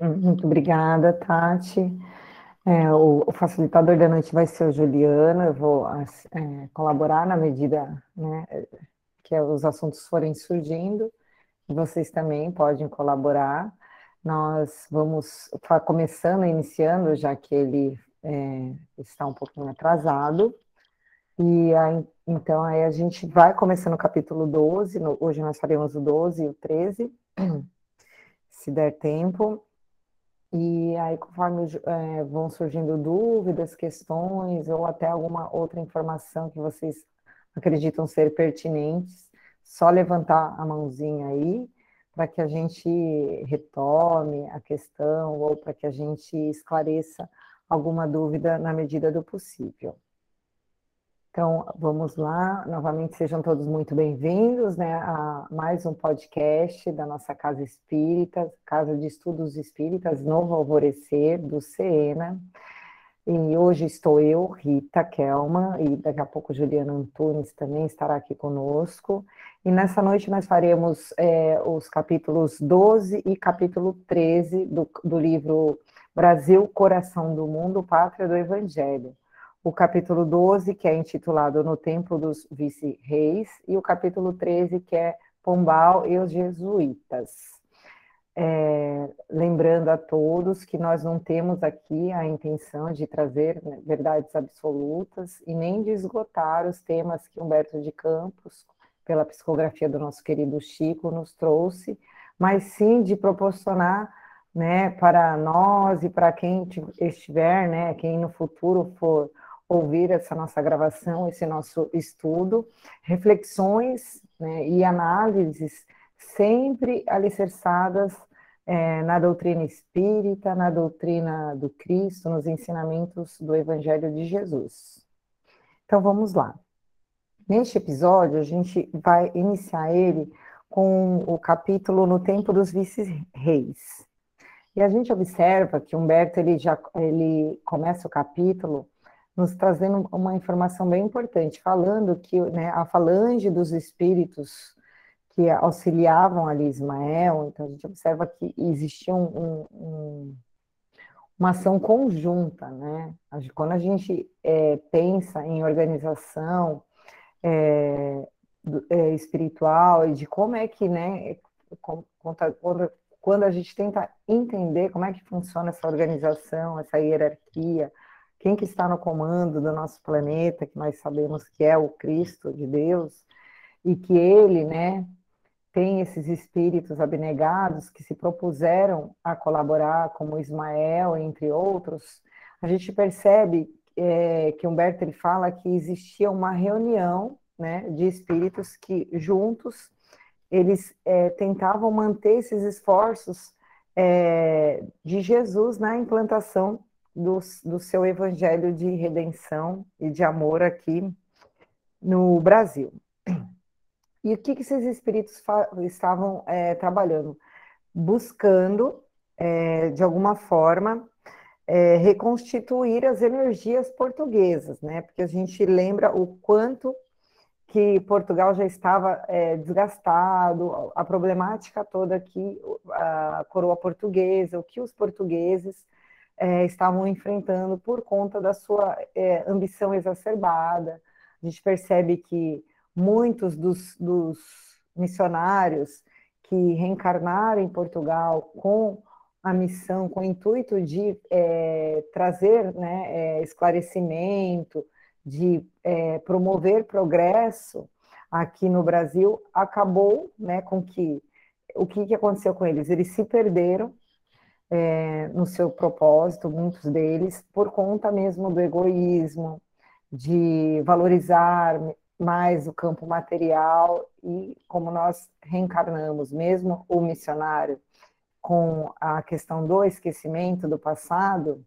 Muito obrigada, Tati. É, o, o, facilitador da noite vai ser o Juliano, eu vou é, colaborar na medida né, que os assuntos forem surgindo, vocês também podem colaborar. Nós vamos começando, iniciando, já que ele é, está um pouquinho atrasado, e aí, então aí a gente vai começando o capítulo 12, no, hoje nós faremos o 12 e o 13, se der tempo, e aí, conforme é, vão surgindo dúvidas, questões, ou até alguma outra informação que vocês acreditam ser pertinentes, só levantar a mãozinha aí, para que a gente retome a questão, ou para que a gente esclareça alguma dúvida na medida do possível. Então, vamos lá, novamente sejam todos muito bem-vindos né, a mais um podcast da nossa Casa Espírita, Casa de Estudos Espíritas Novo Alvorecer, do CENA. E hoje estou eu, Rita Kelman, e daqui a pouco Juliana Antunes também estará aqui conosco. E nessa noite nós faremos é, os capítulos 12 e capítulo 13 do, do livro Brasil, Coração do Mundo, Pátria do Evangelho o capítulo 12, que é intitulado No Templo dos Vice-Reis, e o capítulo 13, que é Pombal e os Jesuítas. É, lembrando a todos que nós não temos aqui a intenção de trazer né, verdades absolutas e nem de esgotar os temas que Humberto de Campos, pela psicografia do nosso querido Chico, nos trouxe, mas sim de proporcionar né, para nós e para quem estiver, né, quem no futuro for ouvir essa nossa gravação, esse nosso estudo, reflexões né, e análises sempre alicerçadas é, na doutrina espírita, na doutrina do Cristo, nos ensinamentos do Evangelho de Jesus. Então vamos lá. Neste episódio, a gente vai iniciar ele com o capítulo No Tempo dos Vice-Reis. E a gente observa que Humberto ele já ele começa o capítulo nos trazendo uma informação bem importante, falando que né, a falange dos espíritos que auxiliavam ali Ismael, então a gente observa que existia um, um, uma ação conjunta, né? Quando a gente é, pensa em organização é, é, espiritual e de como é que, né, quando, quando a gente tenta entender como é que funciona essa organização, essa hierarquia, quem que está no comando do nosso planeta, que nós sabemos que é o Cristo de Deus, e que ele, né, tem esses espíritos abnegados que se propuseram a colaborar, como Ismael, entre outros, a gente percebe é, que Humberto ele fala que existia uma reunião né, de espíritos que juntos eles é, tentavam manter esses esforços é, de Jesus na implantação do, do seu evangelho de redenção e de amor aqui no Brasil. E o que, que esses espíritos estavam é, trabalhando? Buscando, é, de alguma forma, é, reconstituir as energias portuguesas, né? Porque a gente lembra o quanto que Portugal já estava é, desgastado, a problemática toda que a coroa portuguesa, o que os portugueses é, estavam enfrentando por conta da sua é, ambição exacerbada. A gente percebe que muitos dos, dos missionários que reencarnaram em Portugal com a missão, com o intuito de é, trazer né, é, esclarecimento, de é, promover progresso aqui no Brasil, acabou né, com que o que, que aconteceu com eles? Eles se perderam é, no seu propósito, muitos deles, por conta mesmo do egoísmo, de valorizar mais o campo material e como nós reencarnamos, mesmo o missionário, com a questão do esquecimento do passado,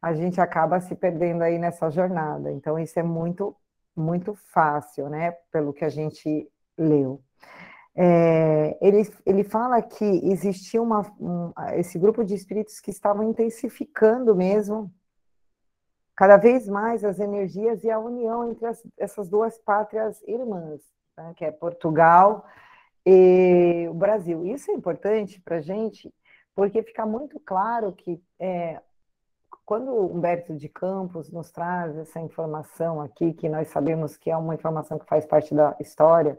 a gente acaba se perdendo aí nessa jornada. Então, isso é muito, muito fácil, né? Pelo que a gente leu. É, ele, ele fala que existia uma, um, esse grupo de espíritos que estavam intensificando mesmo cada vez mais as energias e a união entre as, essas duas pátrias irmãs, né, que é Portugal e o Brasil. Isso é importante para a gente, porque fica muito claro que é, quando Humberto de Campos nos traz essa informação aqui, que nós sabemos que é uma informação que faz parte da história,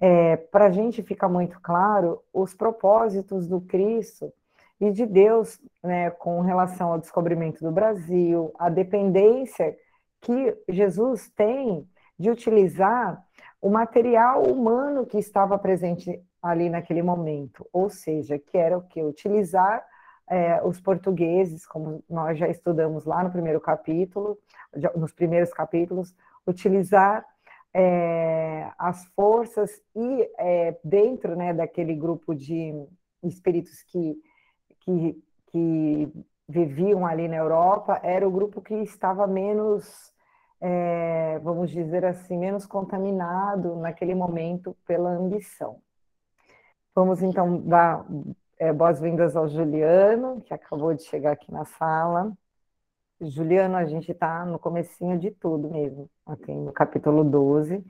é, para a gente fica muito claro os propósitos do Cristo e de Deus né, com relação ao descobrimento do Brasil, a dependência que Jesus tem de utilizar o material humano que estava presente ali naquele momento, ou seja, que era o que? Utilizar é, os portugueses, como nós já estudamos lá no primeiro capítulo, nos primeiros capítulos, utilizar é, as forças e é, dentro né, daquele grupo de espíritos que, que, que viviam ali na Europa, era o grupo que estava menos é, vamos dizer assim, menos contaminado naquele momento pela ambição. Vamos então dar é, boas-vindas ao Juliano, que acabou de chegar aqui na sala. Juliano, a gente está no comecinho de tudo mesmo, aqui no capítulo 12.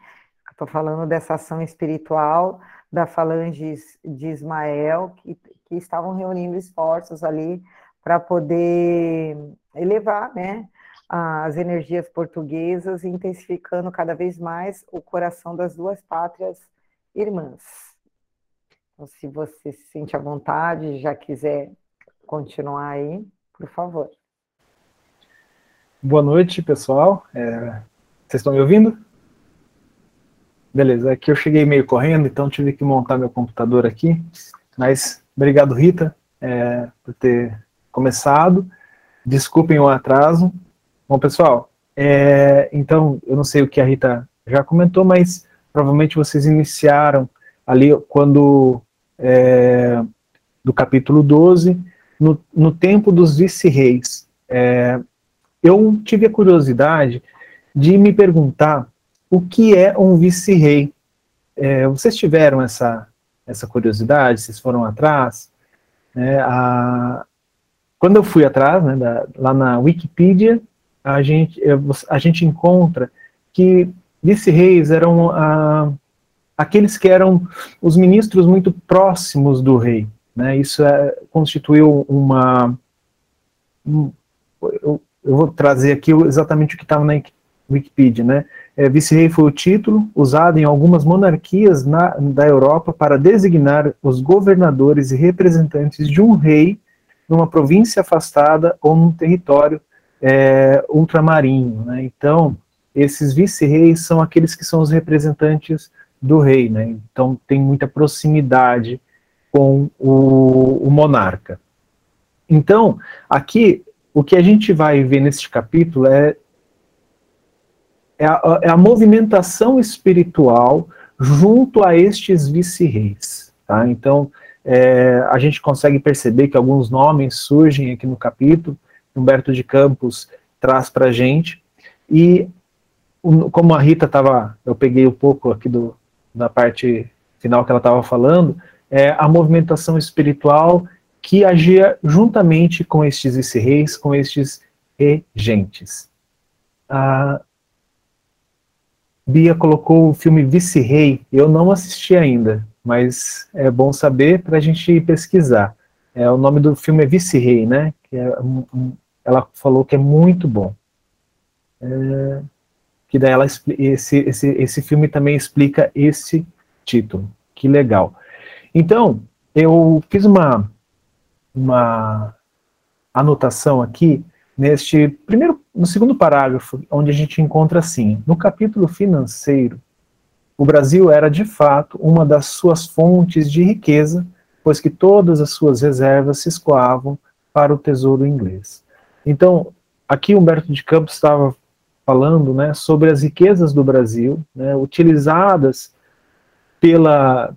Estou falando dessa ação espiritual da falange de Ismael, que, que estavam reunindo esforços ali para poder elevar né, as energias portuguesas, intensificando cada vez mais o coração das duas pátrias irmãs. Então, se você se sente à vontade já quiser continuar aí, por favor. Boa noite, pessoal. É... Vocês estão me ouvindo? Beleza, aqui eu cheguei meio correndo, então tive que montar meu computador aqui. Mas obrigado, Rita, é, por ter começado. Desculpem o atraso, Bom, pessoal, é, então, eu não sei o que a Rita já comentou, mas provavelmente vocês iniciaram ali quando, é, do capítulo 12, no, no tempo dos vice-reis. É, eu tive a curiosidade de me perguntar o que é um vice-rei. É, vocês tiveram essa, essa curiosidade, vocês foram atrás? É, a, quando eu fui atrás, né, da, lá na Wikipedia, a gente, a gente encontra que vice-reis eram ah, aqueles que eram os ministros muito próximos do rei. Né? Isso é, constituiu uma. Um, eu, vou trazer aqui exatamente o que estava na Wikipedia. Né? É, vice-rei foi o título usado em algumas monarquias na, da Europa para designar os governadores e representantes de um rei numa província afastada ou num território é. Né? Então, esses vice-reis são aqueles que são os representantes do rei, né? então tem muita proximidade com o, o monarca. Então, aqui, o que a gente vai ver neste capítulo é, é, a, é a movimentação espiritual junto a estes vice-reis. Tá? Então, é, a gente consegue perceber que alguns nomes surgem aqui no capítulo, Humberto de Campos traz para a gente. E como a Rita estava, eu peguei um pouco aqui do, da parte final que ela estava falando, é a movimentação espiritual que agia juntamente com estes vice-reis, com estes regentes. A Bia colocou o filme Vice-Rei, eu não assisti ainda, mas é bom saber para a gente pesquisar. É, o nome do filme é Vice-Rei, né? É ela falou que é muito bom. É, que daí ela, esse, esse, esse filme também explica esse título. Que legal. Então, eu fiz uma, uma anotação aqui neste primeiro, no segundo parágrafo, onde a gente encontra assim: no capítulo financeiro, o Brasil era de fato uma das suas fontes de riqueza, pois que todas as suas reservas se escoavam para o tesouro inglês. Então, aqui Humberto de Campos estava falando né, sobre as riquezas do Brasil, né, utilizadas pela,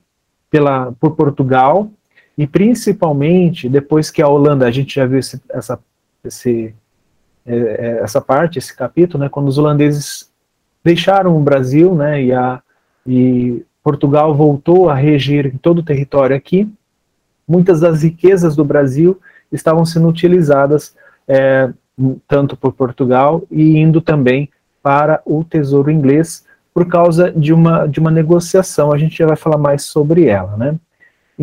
pela, por Portugal, e principalmente depois que a Holanda, a gente já viu esse, essa, esse, é, é, essa parte, esse capítulo, né, quando os holandeses deixaram o Brasil, né, e, a, e Portugal voltou a regir todo o território aqui, muitas das riquezas do Brasil estavam sendo utilizadas é, tanto por Portugal e indo também para o Tesouro Inglês por causa de uma, de uma negociação. A gente já vai falar mais sobre ela, né?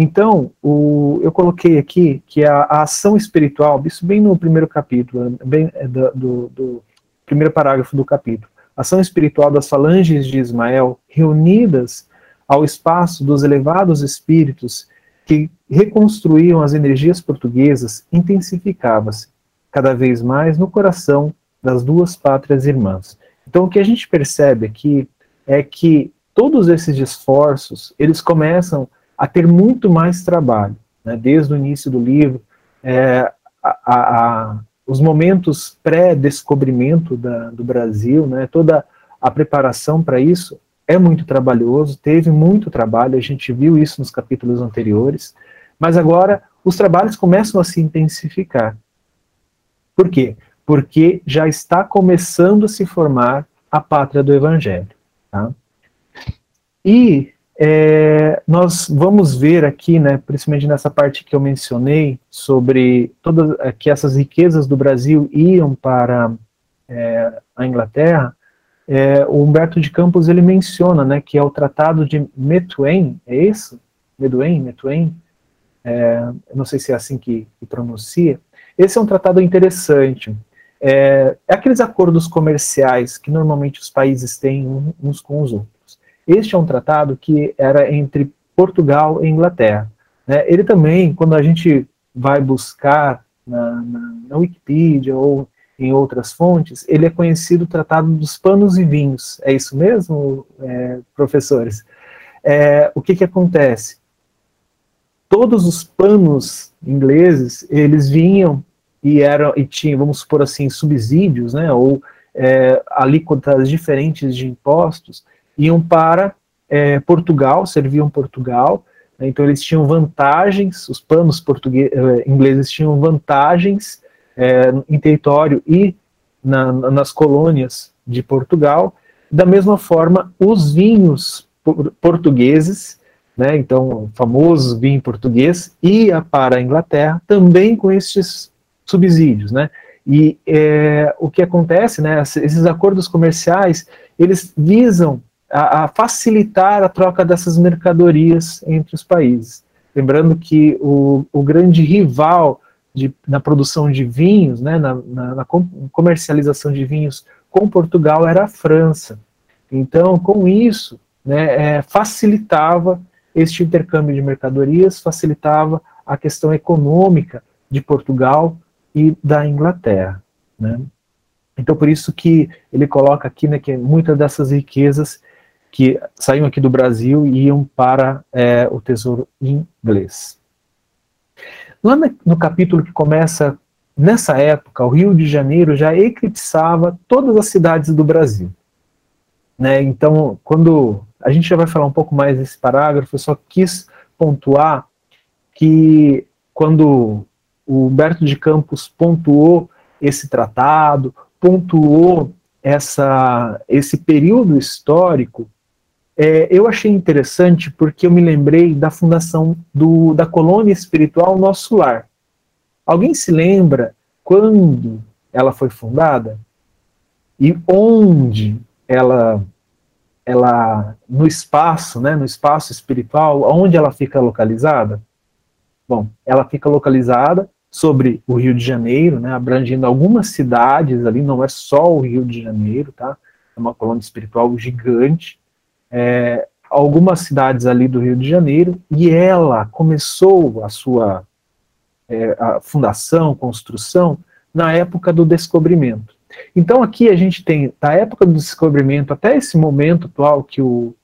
Então, o, eu coloquei aqui que a, a, ação espiritual, isso bem no primeiro capítulo, bem é, do, do, do primeiro parágrafo do capítulo, ação espiritual das falanges de Ismael, reunidas ao espaço dos elevados espíritos que reconstruíam as energias portuguesas, intensificava-se cada vez mais no coração das duas pátrias irmãs. Então, o que a gente percebe aqui é que todos esses esforços, eles começam a ter muito mais trabalho, né? desde o início do livro, é, a, a, os momentos pré-descobrimento do Brasil, né? toda a preparação para isso é muito trabalhoso, teve muito trabalho, a gente viu isso nos capítulos anteriores, mas agora os trabalhos começam a se intensificar. Por quê? Porque já está começando a se formar a pátria do Evangelho. Tá? E é, nós vamos ver aqui, né, principalmente nessa parte que eu mencionei, sobre todas é, que essas riquezas do Brasil iam para é, a Inglaterra, é, o Humberto de Campos ele menciona, né, que é o Tratado de Metuen, é isso? Meduen, Metuen? É, não sei se é assim que, que, pronuncia. Esse é um tratado interessante. É, é aqueles acordos comerciais que normalmente os países têm uns com os outros. Este é um tratado que era entre Portugal e Inglaterra. Né? Ele também, quando a gente vai buscar na, na, na Wikipedia ou em outras fontes, ele é conhecido Tratado dos Panos e Vinhos. É isso mesmo, é, professores? É, o que, que acontece? Todos os panos ingleses, eles vinham e eram e tinham, vamos supor assim, subsídios, né, ou é, alíquotas diferentes de impostos, iam para é, Portugal, serviam Portugal, né, então eles tinham vantagens, os panos portugueses, é, ingleses tinham vantagens é, em território e na, nas colônias de Portugal, da mesma forma os vinhos portugueses, né, então o famoso vinho português, ia para a Inglaterra também com estes subsídios, né, e é, o que acontece, né, esses acordos comerciais, eles visam a, a, facilitar a troca dessas mercadorias entre os países. Lembrando que o, o grande rival de, na produção de vinhos, né, na, na, na, comercialização de vinhos com Portugal era a França. Então, com isso, né, é, facilitava este intercâmbio de mercadorias, facilitava a questão econômica de Portugal e da Inglaterra. Né? Então, por isso que ele coloca aqui né, que muitas dessas riquezas que saíam aqui do Brasil e iam para é, o Tesouro Inglês. Lá no capítulo que começa nessa época, o Rio de Janeiro já eclipsava todas as cidades do Brasil. Né? Então, quando a gente já vai falar um pouco mais desse parágrafo, eu só quis pontuar que quando o Humberto de Campos pontuou esse tratado, pontuou essa, esse período histórico, é, eu achei interessante porque eu me lembrei da fundação do, da colônia espiritual Nosso Lar. Alguém se lembra quando ela foi fundada? E onde ela, ela no espaço, né, no espaço espiritual, onde ela fica localizada? Bom, ela fica localizada sobre o Rio de Janeiro, né, abrangendo algumas cidades ali, não é só o Rio de Janeiro, tá? É uma colônia espiritual gigante é, algumas cidades ali do Rio de Janeiro, e ela começou a sua é, a fundação, construção, na época do descobrimento. Então aqui a gente tem, da época do descobrimento até esse momento atual que o,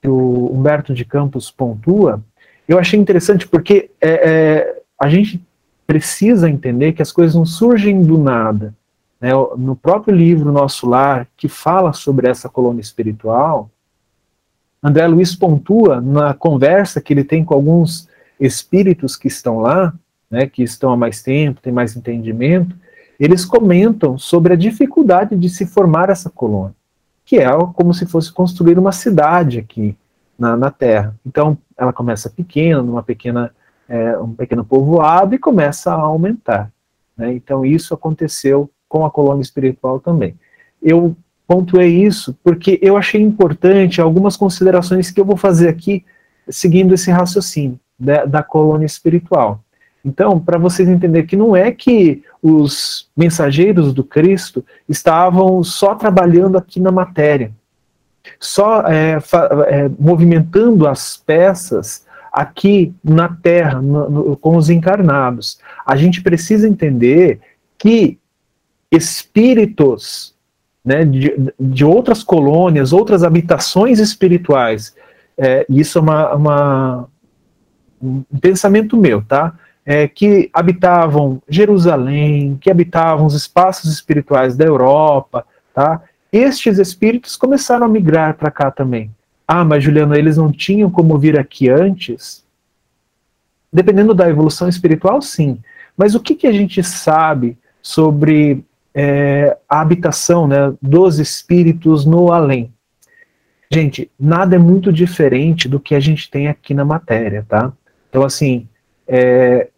que o Humberto de Campos pontua, eu achei interessante porque é, é, a gente precisa entender que as coisas não surgem do nada. Né? No próprio livro Nosso Lar, que fala sobre essa colônia espiritual, André Luiz pontua na conversa que ele tem com alguns espíritos que estão lá, né, que estão há mais tempo, têm mais entendimento, eles comentam sobre a dificuldade de se formar essa colônia, que é como se fosse construir uma cidade aqui na, na Terra. Então, ela começa pequena, numa pequena, é, um pequeno povoado, e começa a aumentar. Né? Então, isso aconteceu com a colônia espiritual também. Eu pontuei isso porque eu achei importante algumas considerações que eu vou fazer aqui seguindo esse raciocínio. da, da colônia espiritual. Então, para vocês entenderem que não é que os mensageiros do Cristo estavam só trabalhando aqui na matéria, só é, é, movimentando as peças aqui na Terra, no, no, com os encarnados. A gente precisa entender que espíritos né, de, de outras colônias, outras habitações espirituais, é, isso é uma, uma, um pensamento meu, tá? É, que habitavam Jerusalém, que habitavam os espaços espirituais da Europa, tá? Estes espíritos começaram a migrar para cá também. Ah, mas Juliano, eles não tinham como vir aqui antes? Dependendo da evolução espiritual, sim. Mas o que, que a gente sabe sobre é, a habitação né, dos espíritos no além? Gente, nada é muito diferente do que a gente tem aqui na matéria, tá? Então, assim, é,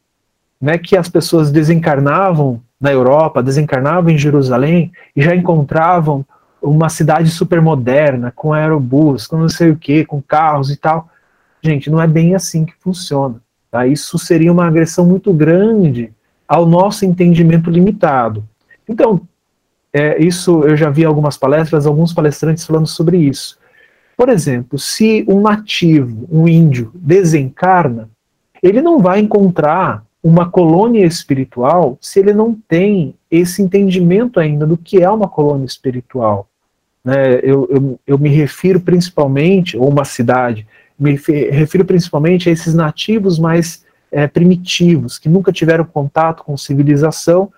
é que as pessoas desencarnavam na Europa, desencarnavam em Jerusalém e já encontravam uma cidade super moderna, com aerobus, com não sei o que, com carros e tal. Gente, não é bem assim que funciona. Tá? Isso seria uma agressão muito grande ao nosso entendimento limitado. Então, é, isso eu já vi algumas palestras, alguns palestrantes falando sobre isso. Por exemplo, se um nativo, um índio, desencarna, ele não vai encontrar uma colônia espiritual se ele não tem esse entendimento ainda do que é uma colônia espiritual né, eu, eu, eu me refiro principalmente, ou uma cidade, me refiro principalmente a esses nativos mais é, primitivos, que nunca tiveram contato com civilização,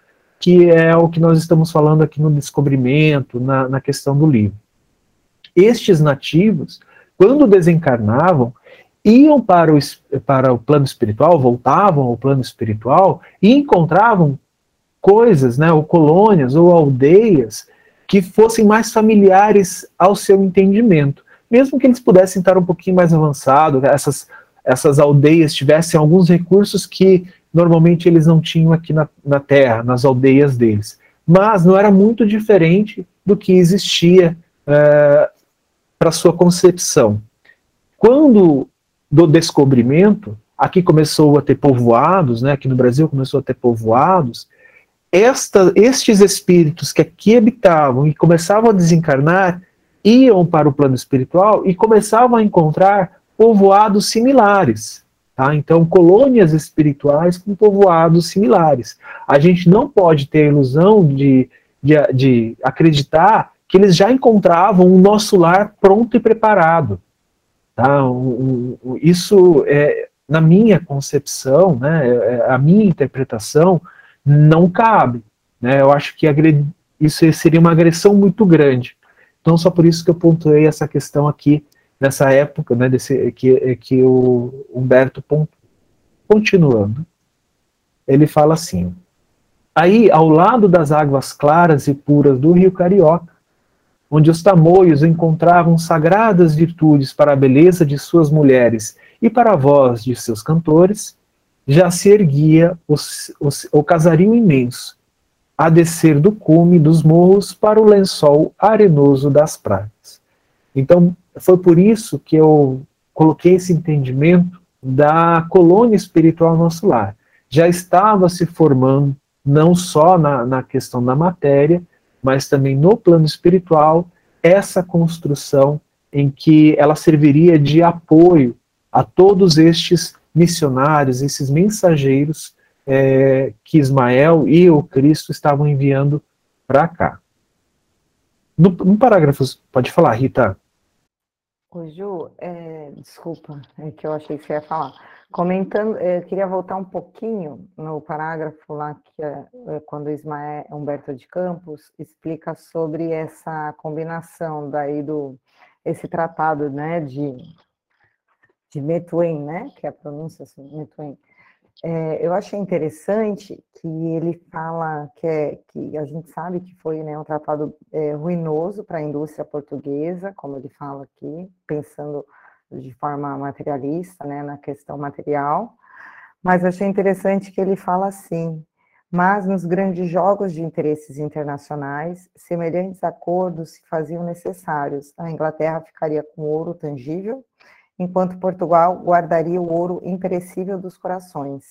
que é o que nós estamos falando aqui no descobrimento, na, na questão do livro. Estes nativos, quando desencarnavam, iam para o, para o plano espiritual, voltavam ao plano espiritual e encontravam coisas, né, ou colônias, ou aldeias, que fossem mais familiares ao seu entendimento. Mesmo que eles pudessem estar um pouquinho mais avançados, essas, essas aldeias tivessem alguns recursos que normalmente eles não tinham aqui na, na Terra, nas aldeias deles. Mas não era muito diferente do que existia é, para sua concepção. Quando do descobrimento, aqui começou a ter povoados, né, aqui no Brasil começou a ter povoados, esta, estes espíritos que aqui habitavam e começavam a desencarnar iam para o plano espiritual e começavam a encontrar povoados similares. Tá? Então, colônias espirituais com povoados similares. A gente não pode ter a ilusão de, de, de acreditar que eles já encontravam o nosso lar pronto e preparado. Tá? isso, é, na minha concepção, né, é, a minha interpretação, não cabe. Né? Eu acho que isso seria uma agressão muito grande. Então, só por isso que eu pontuei essa questão aqui, nessa época, né, desse, que, que o Humberto. Continuando, ele fala assim: Aí, ao lado das águas claras e puras do rio Carioca, onde os tamoios encontravam sagradas virtudes para a beleza de suas mulheres e para a voz de seus cantores, já se erguia o, o, o casario imenso, a descer do cume dos morros para o lençol arenoso das praias. Então, foi por isso que eu coloquei esse entendimento da colônia espiritual no nosso lar. Já estava se formando, não só na, na questão da matéria, mas também no plano espiritual, essa construção em que ela serviria de apoio a todos estes missionários, esses mensageiros é, que Ismael e o Cristo estavam enviando para cá. No, no, parágrafo, pode falar, Rita. Ô Ju, é, desculpa, é que eu achei que você ia falar. Comentando, é, eu queria voltar um pouquinho no parágrafo lá que é, é, quando Ismael Humberto de Campos explica sobre essa combinação daí do esse tratado, né, de de Metuen, né, que é a pronúncia assim, Metuen, é, eu achei interessante que ele fala que, é, que a gente sabe que foi né, um tratado é, ruinoso para a indústria portuguesa, como ele fala aqui, pensando de forma materialista, né, na questão material, mas achei interessante que ele fala assim, mas nos grandes jogos de interesses internacionais, semelhantes acordos se faziam necessários. A Inglaterra ficaria com ouro tangível enquanto Portugal guardaria o ouro imperecível dos corações,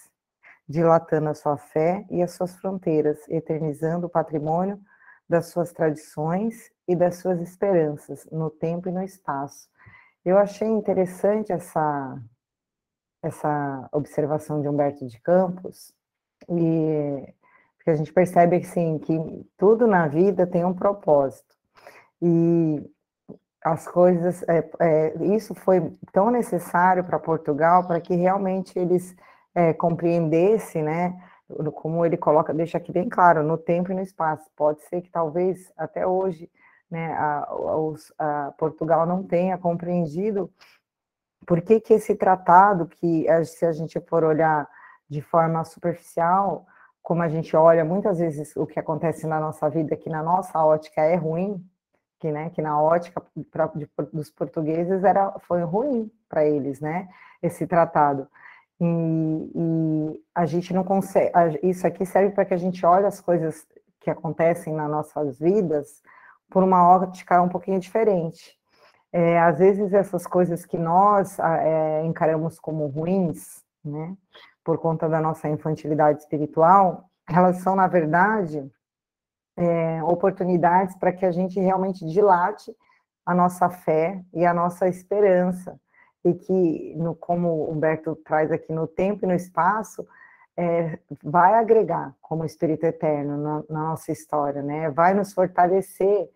dilatando a sua fé e as suas fronteiras, eternizando o patrimônio das suas tradições e das suas esperanças no tempo e no espaço. Eu achei interessante essa essa observação de Humberto de Campos e porque a gente percebe assim, que tudo na vida tem um propósito e as coisas é, é, isso foi tão necessário para Portugal para que realmente eles é, compreendessem, né, como ele coloca, deixa aqui bem claro, no tempo e no espaço. Pode ser que talvez até hoje, né, a, a, a Portugal não tenha compreendido por que, que esse tratado, que se a gente for olhar de forma superficial, como a gente olha muitas vezes o que acontece na nossa vida, que na nossa ótica é ruim, que, né, que na ótica pra, de, dos portugueses era, foi ruim para eles, né, esse tratado. E, e, a gente não consegue. Isso aqui serve para que a gente olhe as coisas que acontecem nas nossas vidas por uma ótica um pouquinho diferente. É, às vezes essas coisas que nós é, encaramos como ruins, né, por conta da nossa infantilidade espiritual, elas são, na verdade, é, oportunidades para que a gente realmente dilate a nossa fé e a nossa esperança e que, no, como Humberto traz aqui no tempo e no espaço, é, vai agregar como Espírito Eterno na, na, nossa história, né? Vai nos fortalecer,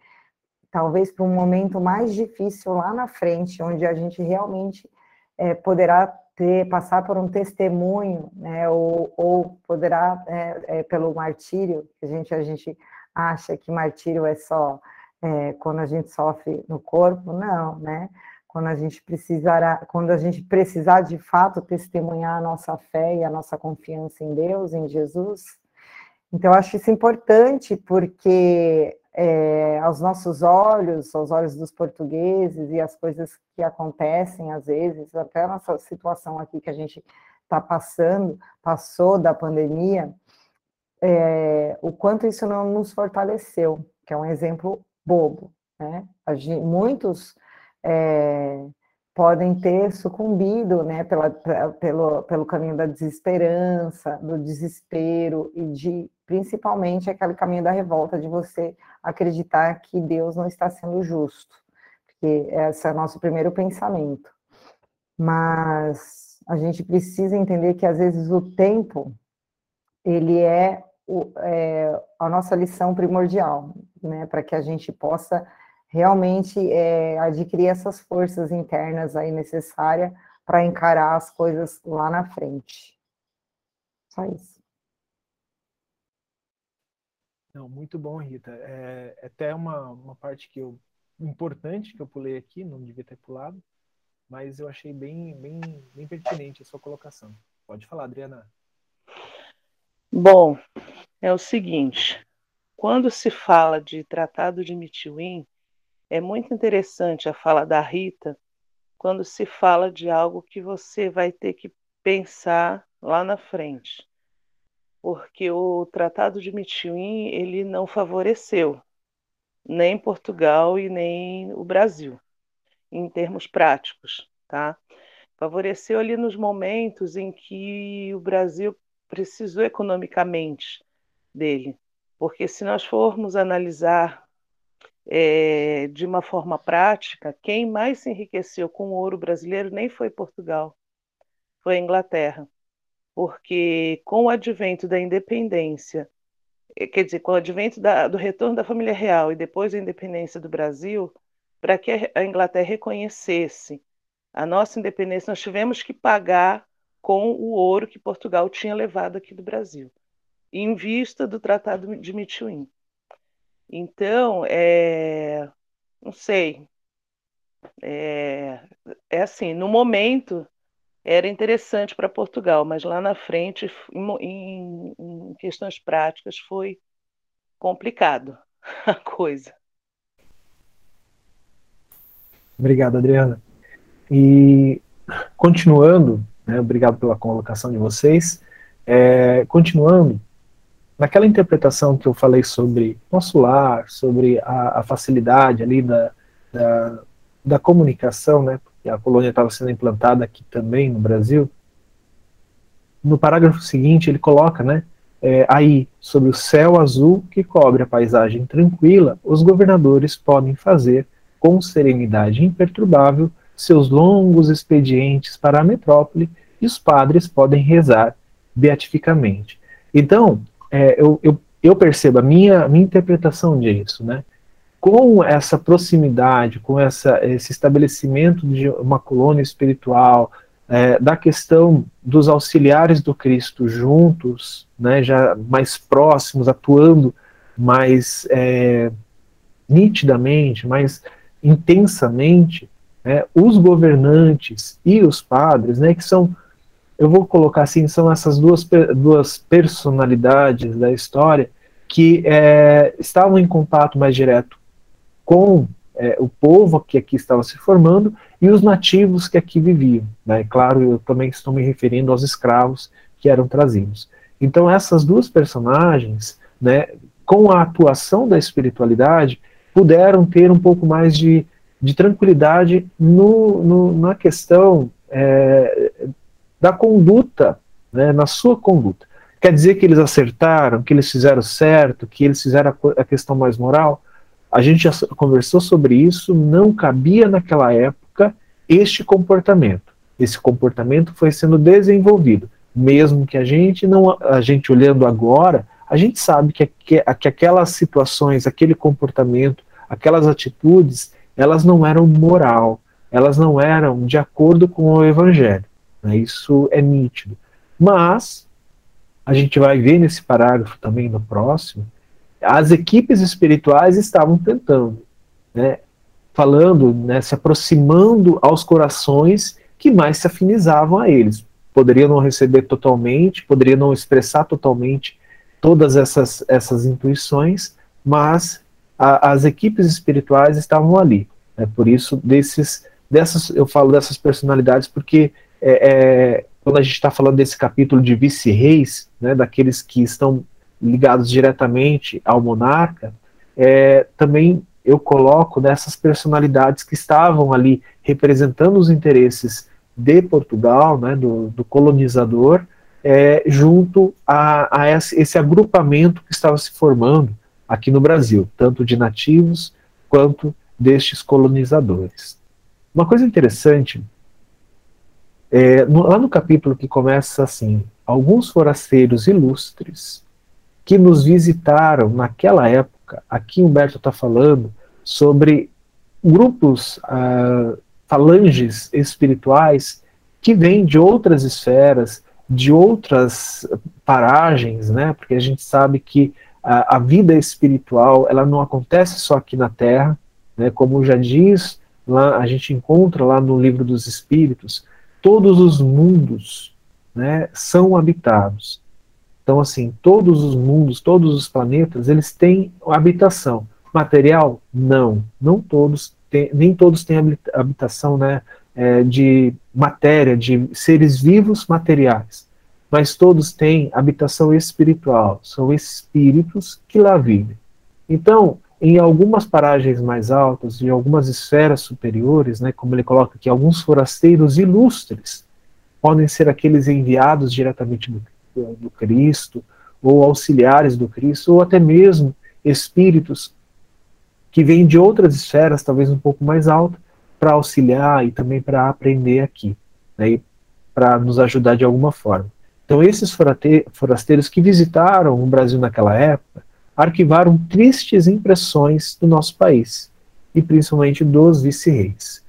talvez para um momento mais difícil lá na frente, onde a gente realmente é, poderá ter passar por um testemunho, né? Ou, ou poderá é, é pelo martírio, que a gente a gente acha que martírio é só é, quando a gente sofre no corpo, não, né? quando a gente precisará, quando a gente precisar de fato testemunhar a nossa fé e a nossa confiança em Deus, em Jesus. Então, eu acho isso importante porque é, aos nossos olhos, aos olhos dos portugueses e as coisas que acontecem às vezes, até a nossa situação aqui que a gente está passando, passou da pandemia, é, o quanto isso não nos fortaleceu, que é um exemplo bobo, né? Gente, muitos é, podem ter sucumbido né, pela, pelo, pelo caminho da desesperança, do desespero e de principalmente aquele caminho da revolta de você acreditar que Deus não está sendo justo, porque esse é o nosso primeiro pensamento. Mas a gente precisa entender que às vezes o tempo ele é, o, é a nossa lição primordial, né, para que a gente possa realmente é, adquirir essas forças internas aí necessárias para encarar as coisas lá na frente. Só isso. Não, muito bom, Rita. É, é até uma, uma parte que eu importante que eu pulei aqui, não devia ter pulado, mas eu achei bem, bem, bem pertinente a sua colocação. Pode falar, Adriana. Bom, é o seguinte, quando se fala de Tratado de Mitiwin, é muito interessante a fala da Rita quando se fala de algo que você vai ter que pensar lá na frente. Porque o Tratado de Mitiwin, ele não favoreceu nem Portugal e nem o Brasil, em termos práticos, tá? Favoreceu ali nos momentos em que o Brasil precisou economicamente dele. Porque se nós formos analisar é, de uma forma prática, quem mais se enriqueceu com o ouro brasileiro nem foi Portugal, foi a Inglaterra. Porque com o advento da independência, eh, quer dizer, com o advento da, do retorno da família real e depois da independência do Brasil, para que a Inglaterra reconhecesse a nossa independência, nós tivemos que pagar com o ouro que Portugal tinha levado aqui do Brasil, em vista do Tratado de Mituim. Então, é, não sei. É, é assim, no momento era interessante para Portugal, mas lá na frente, em, em, questões práticas, foi complicado a coisa. Obrigado, Adriana. E continuando, né, obrigado pela colocação de vocês. É, continuando, naquela interpretação que eu falei sobre nosso lar, sobre a, a facilidade ali da, da, da, comunicação, né? que a colônia estava sendo implantada aqui também no Brasil, no parágrafo seguinte ele coloca, né, é, aí, sob o céu azul que cobre a paisagem tranquila, os governadores podem fazer, com serenidade imperturbável, seus longos expedientes para a metrópole e os padres podem rezar beatificamente. Então, é, eu, eu, eu, percebo a minha, minha interpretação disso, né? Com essa proximidade, com essa, esse estabelecimento de uma colônia espiritual, é, da questão dos auxiliares do Cristo juntos, né, já mais próximos, atuando mais é, nitidamente, mais intensamente, né, os governantes e os padres, né, que são, eu vou colocar assim, são essas duas, duas personalidades da história que é, estavam em contato mais direto com é, o povo que aqui estava se formando e os nativos que aqui viviam. Né? Claro, eu também estou me referindo aos escravos que eram trazidos. Então, essas duas personagens, né, com a atuação da espiritualidade, puderam ter um pouco mais de, de tranquilidade no, no, na questão é, da conduta, né, na sua conduta. Quer dizer que eles acertaram, que eles fizeram certo, que eles fizeram a, a questão mais moral? A gente já conversou sobre isso, não cabia naquela época este comportamento. Esse comportamento foi sendo desenvolvido, mesmo que a gente não, a gente olhando agora, a gente sabe que, que, que aquelas situações, aquele comportamento, aquelas atitudes, elas não eram moral, elas não eram de acordo com o evangelho. Né? Isso é nítido. Mas a gente vai ver nesse parágrafo também no próximo as equipes espirituais estavam tentando, né, falando, né, se aproximando aos corações que mais se afinizavam a eles. Poderiam não receber totalmente, poderiam não expressar totalmente todas essas, essas intuições, mas a, as equipes espirituais estavam ali. Né, por isso, desses, dessas, eu falo dessas personalidades porque é, é, quando a gente está falando desse capítulo de vice-reis, né, daqueles que estão ligados diretamente ao monarca, é, também eu coloco nessas personalidades que estavam ali representando os interesses de Portugal, né, do, do colonizador, é, junto a, a esse, esse, agrupamento que estava se formando aqui no Brasil, tanto de nativos quanto destes colonizadores. Uma coisa interessante, é, no, lá no capítulo que começa assim, alguns forasteiros ilustres que nos visitaram naquela época. Aqui Humberto está falando sobre grupos, uh, falanges espirituais que vêm de outras esferas, de outras paragens, né? Porque a gente sabe que a, a vida espiritual ela não acontece só aqui na Terra, né? Como já diz lá, a gente encontra lá no livro dos Espíritos, todos os mundos, né? São habitados. Então, assim, todos os mundos, todos os planetas, eles têm habitação. Material? Não. Não todos têm, nem todos têm habitação né, é, de matéria, de seres vivos materiais. Mas todos têm habitação espiritual. São espíritos que lá vivem. Então, em algumas paragens mais altas, em algumas esferas superiores, né, como ele coloca aqui, alguns forasteiros ilustres podem ser aqueles enviados diretamente do do Cristo, ou auxiliares do Cristo, ou até mesmo espíritos que vêm de outras esferas, talvez um pouco mais altas, para auxiliar e também para aprender aqui, né, para nos ajudar de alguma forma. Então, esses forasteiros que visitaram o Brasil naquela época arquivaram tristes impressões do nosso país, e principalmente dos vice-reis,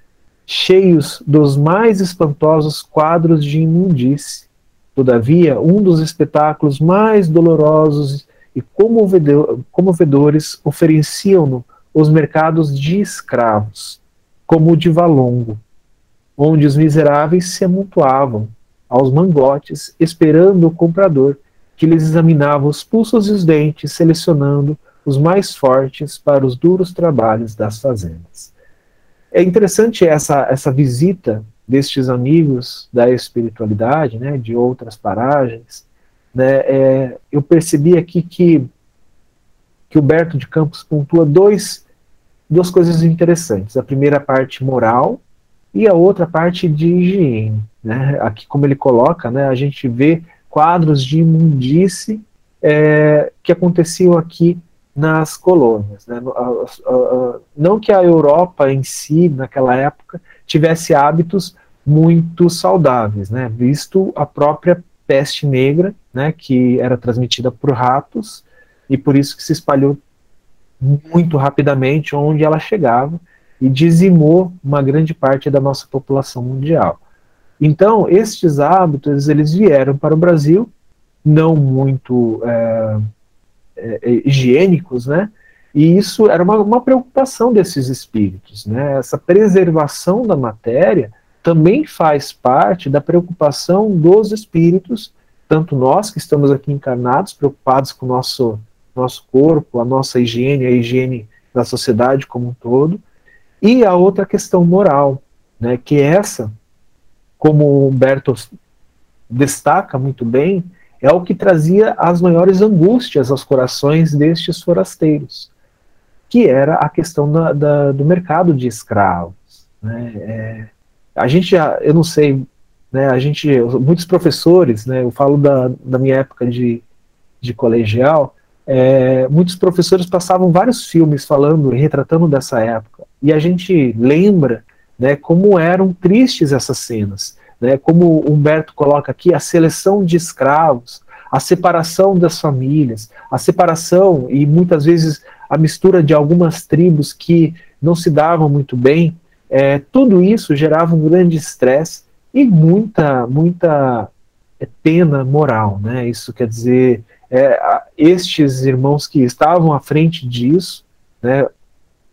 cheios dos mais espantosos quadros de imundície. Todavia, um dos espetáculos mais dolorosos e comovedores ofereciam-no os mercados de escravos, como o de Valongo, onde os miseráveis se amontoavam aos mangotes, esperando o comprador, que lhes examinava os pulsos e os dentes, selecionando os mais fortes para os duros trabalhos das fazendas. É interessante essa, essa visita destes amigos da espiritualidade, né, de outras paragens, né, é, eu percebi aqui que que Berto de Campos pontua dois, duas coisas interessantes. A primeira parte moral, e a outra parte de higiene. Né? Aqui, como ele coloca, né, a gente vê quadros de imundície é, que aconteciam aqui nas colônias. Né? Não que a Europa em si, naquela época, tivesse hábitos muito saudáveis, né? visto a própria peste negra, né, que era transmitida por ratos, e por isso que se espalhou muito rapidamente onde ela chegava e dizimou uma grande parte da nossa população mundial. Então, estes hábitos, eles vieram para o Brasil, não muito é, é, higiênicos, né? E isso era uma, uma, preocupação desses espíritos, né? Essa preservação da matéria também faz parte da preocupação dos espíritos, tanto nós que estamos aqui encarnados, preocupados com o nosso, nosso corpo, a nossa higiene, a higiene da sociedade como um todo, e a outra questão moral, né, que é essa, como o Humberto destaca muito bem, é o que trazia as maiores angústias aos corações destes forasteiros, que era a questão da, da, do mercado de escravos. Né? É, a gente eu não sei, né, a gente, muitos professores, né, eu falo da, da minha época de, de colegial, é, muitos professores passavam vários filmes falando e retratando dessa época. E a gente lembra né, como eram tristes essas cenas. Né, como Humberto coloca aqui, a seleção de escravos, a separação das famílias, a separação e muitas vezes a mistura de algumas tribos que não se davam muito bem, é, tudo isso gerava um grande estresse e muita, muita é, pena moral. Né? Isso quer dizer, é, estes irmãos que estavam à frente disso, né,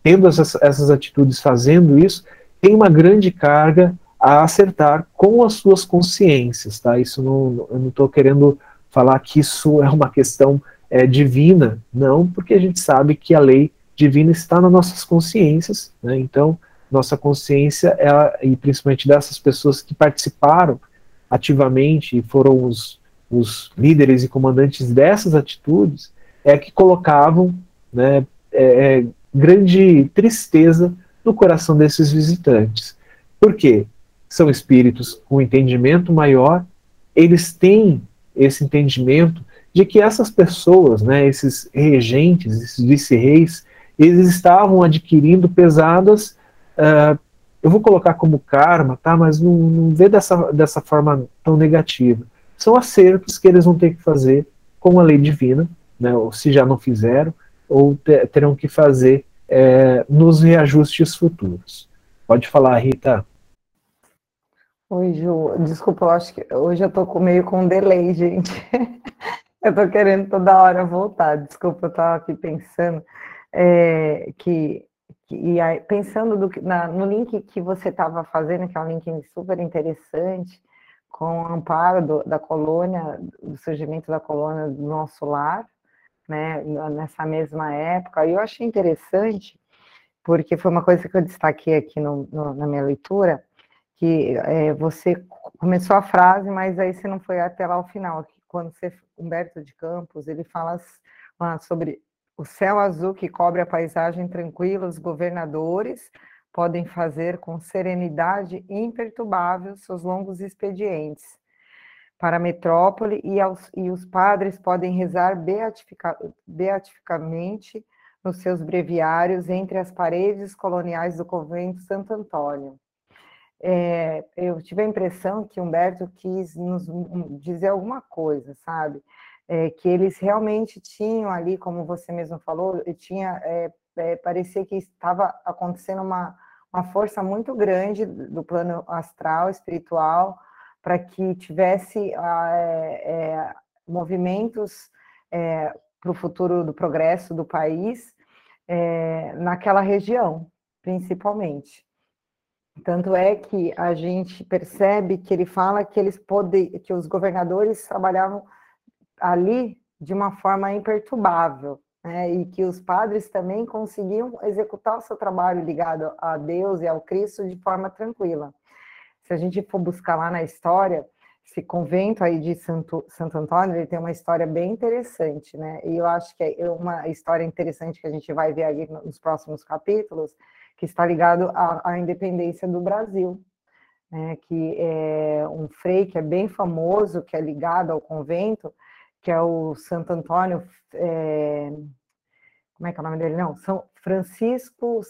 tendo essas, essas atitudes, fazendo isso, tem uma grande carga a acertar com as suas consciências, tá? Isso não, eu não estou querendo falar que isso é uma questão é, divina, não, porque a gente sabe que a lei divina está nas nossas consciências, né? Então, nossa consciência, ela, e principalmente dessas pessoas que participaram ativamente e foram os, os líderes e comandantes dessas atitudes é que colocavam né, é, é, grande tristeza no coração desses visitantes. Por quê? São espíritos com entendimento maior, eles têm esse entendimento de que essas pessoas, né, esses regentes, esses vice-reis, eles estavam adquirindo pesadas, uh, eu vou colocar como karma, tá, mas não, não vê dessa, dessa forma tão negativa são acertos que eles vão ter que fazer com a lei divina, né, ou se já não fizeram, ou terão que fazer é, nos reajustes futuros. Pode falar, Rita. Oi, Ju. Desculpa, eu acho que hoje eu tô meio com delay, gente. eu tô querendo toda hora voltar. Desculpa, eu tava aqui pensando é, que, e aí, pensando do, na, no link que você estava fazendo, que é um link super interessante, com o amparo do, da colônia, do surgimento da colônia do nosso lar, né, nessa mesma época. E eu achei interessante, porque foi uma coisa que eu destaquei aqui no, no, na minha leitura, que é, você começou a frase, mas aí você não foi até lá o final, quando você, Humberto de Campos, ele fala ah, sobre o céu azul que cobre a paisagem tranquila, os governadores, podem fazer com serenidade imperturbável seus longos expedientes para a metrópole e, aos, e os padres podem rezar beatifica, beatificamente nos seus breviários entre as paredes coloniais do convento Santo Antônio. É, eu tive a impressão que Humberto quis nos dizer alguma coisa, sabe? É, que eles realmente tinham ali, como você mesmo falou, tinha, é, é parecia que estava acontecendo uma, uma força muito grande do plano astral, espiritual, para que tivesse ah, é, é, movimentos é, para o futuro do progresso do país é, naquela região, principalmente. Tanto é que a gente percebe que ele fala que eles podem, que os governadores trabalhavam ali de uma forma imperturbável, né, e que os padres também conseguiam executar o seu trabalho ligado a Deus e ao Cristo de forma tranquila. Se a gente for buscar lá na história, esse convento aí de Santo, Santo Antônio, ele tem uma história bem interessante, né? E eu acho que é uma história interessante que a gente vai ver aí nos próximos capítulos, que está ligado à, à independência do Brasil, né, que é um frei que é bem famoso, que é ligado ao convento, que é o Santo Antônio, é, como é que é o nome dele? Não, São Francisco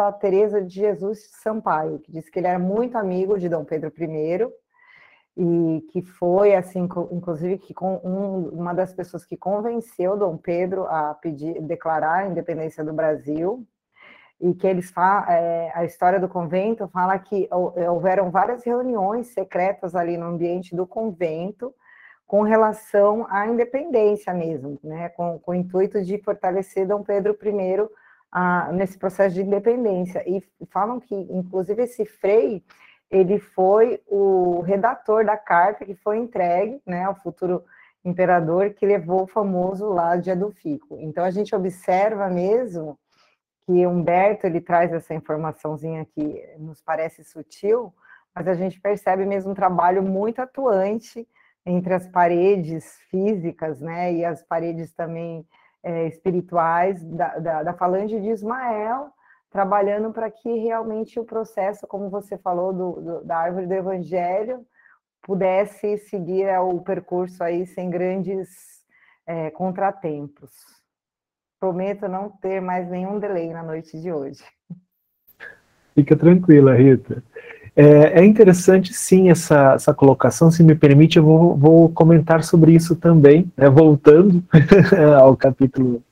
Santa Teresa de Jesus Sampaio, que disse que ele era muito amigo de Dom Pedro I e que foi assim, inclusive que um, uma das pessoas que convenceu Dom Pedro a pedir, declarar a independência do Brasil e que eles é, a história do convento fala que houveram várias reuniões secretas ali no ambiente do convento com relação à independência mesmo, né, com, com o intuito de fortalecer Dom Pedro I nesse processo de independência. E falam que, inclusive, esse frei, ele foi o redator da carta que foi entregue né, ao futuro imperador, que levou o famoso lá de Adolfico. Então, a gente observa mesmo que Humberto ele traz essa informaçãozinha que nos parece sutil, mas a gente percebe mesmo um trabalho muito atuante entre as paredes físicas, né, e as paredes também é, espirituais da, da, da, falange de Ismael, trabalhando para que realmente o processo, como você falou, do, do, da árvore do Evangelho, pudesse seguir é, o percurso aí sem grandes é, contratempos prometo não ter mais nenhum delay na noite de hoje. Fica tranquila, Rita. É, é interessante, sim, essa, essa colocação. Se me permite, eu vou, vou comentar sobre isso também, né, voltando ao capítulo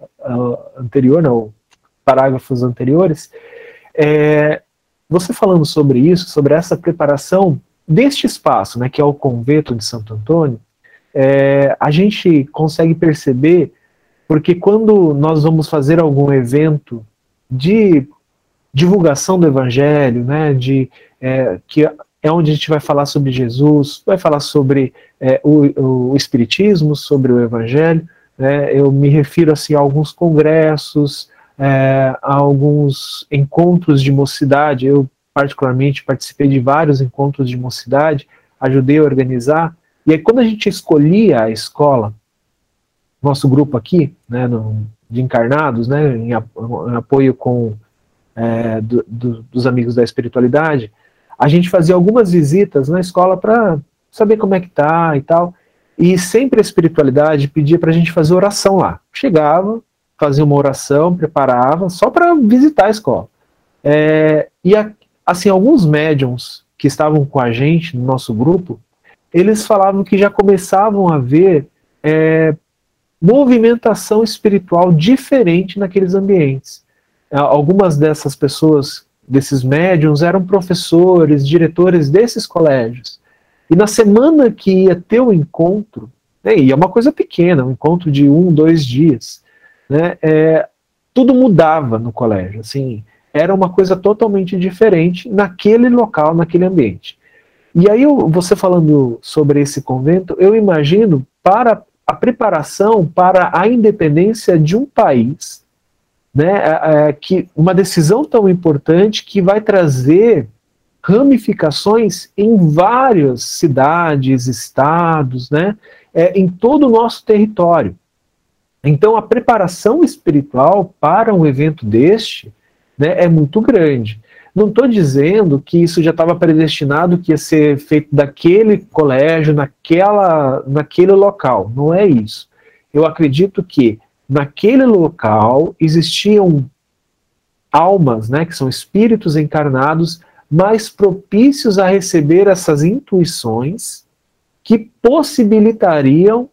anterior, não, parágrafos anteriores. É, você falando sobre isso, sobre essa preparação deste espaço, né, que é o convento de Santo Antônio, é, a gente consegue perceber porque quando nós vamos fazer algum evento de divulgação do evangelho, né, de, é, que é onde a gente vai falar sobre Jesus, vai falar sobre é, o, o, Espiritismo, sobre o Evangelho. Né, eu me refiro assim, a alguns congressos, é, a alguns encontros de mocidade. Eu, particularmente, participei de vários encontros de mocidade, ajudei a organizar. E aí, quando a gente escolhia a escola, nosso grupo aqui, né, no, de encarnados, né, em, apoio com é, do, do, dos amigos da espiritualidade, a gente fazia algumas visitas na escola para saber como é que tá e tal. E sempre a espiritualidade pedia para a gente fazer oração lá. Chegava, fazia uma oração, preparava, só para visitar a escola. É, e assim, alguns médiums que estavam com a gente no nosso grupo, eles falavam que já começavam a ver é, movimentação espiritual diferente naqueles ambientes. Algumas dessas pessoas, desses médiums, eram professores, diretores desses colégios. E na semana que ia ter o encontro, né, e é uma coisa pequena, um encontro de um, dois dias, né, é, tudo mudava no colégio. Assim, era uma coisa totalmente diferente naquele local, naquele ambiente. E aí, você falando sobre esse convento, eu imagino para a preparação para a independência de um país, né, é, é, que uma decisão tão importante que vai trazer ramificações em várias cidades, estados, né, é, em todo o nosso território. Então, a preparação espiritual para um evento deste né, é muito grande. Não estou dizendo que isso já estava predestinado, que ia ser feito daquele colégio, naquela, naquele local. Não é isso. Eu acredito que naquele local existiam almas, né, que são espíritos encarnados, mais propícios a receber essas intuições que possibilitariam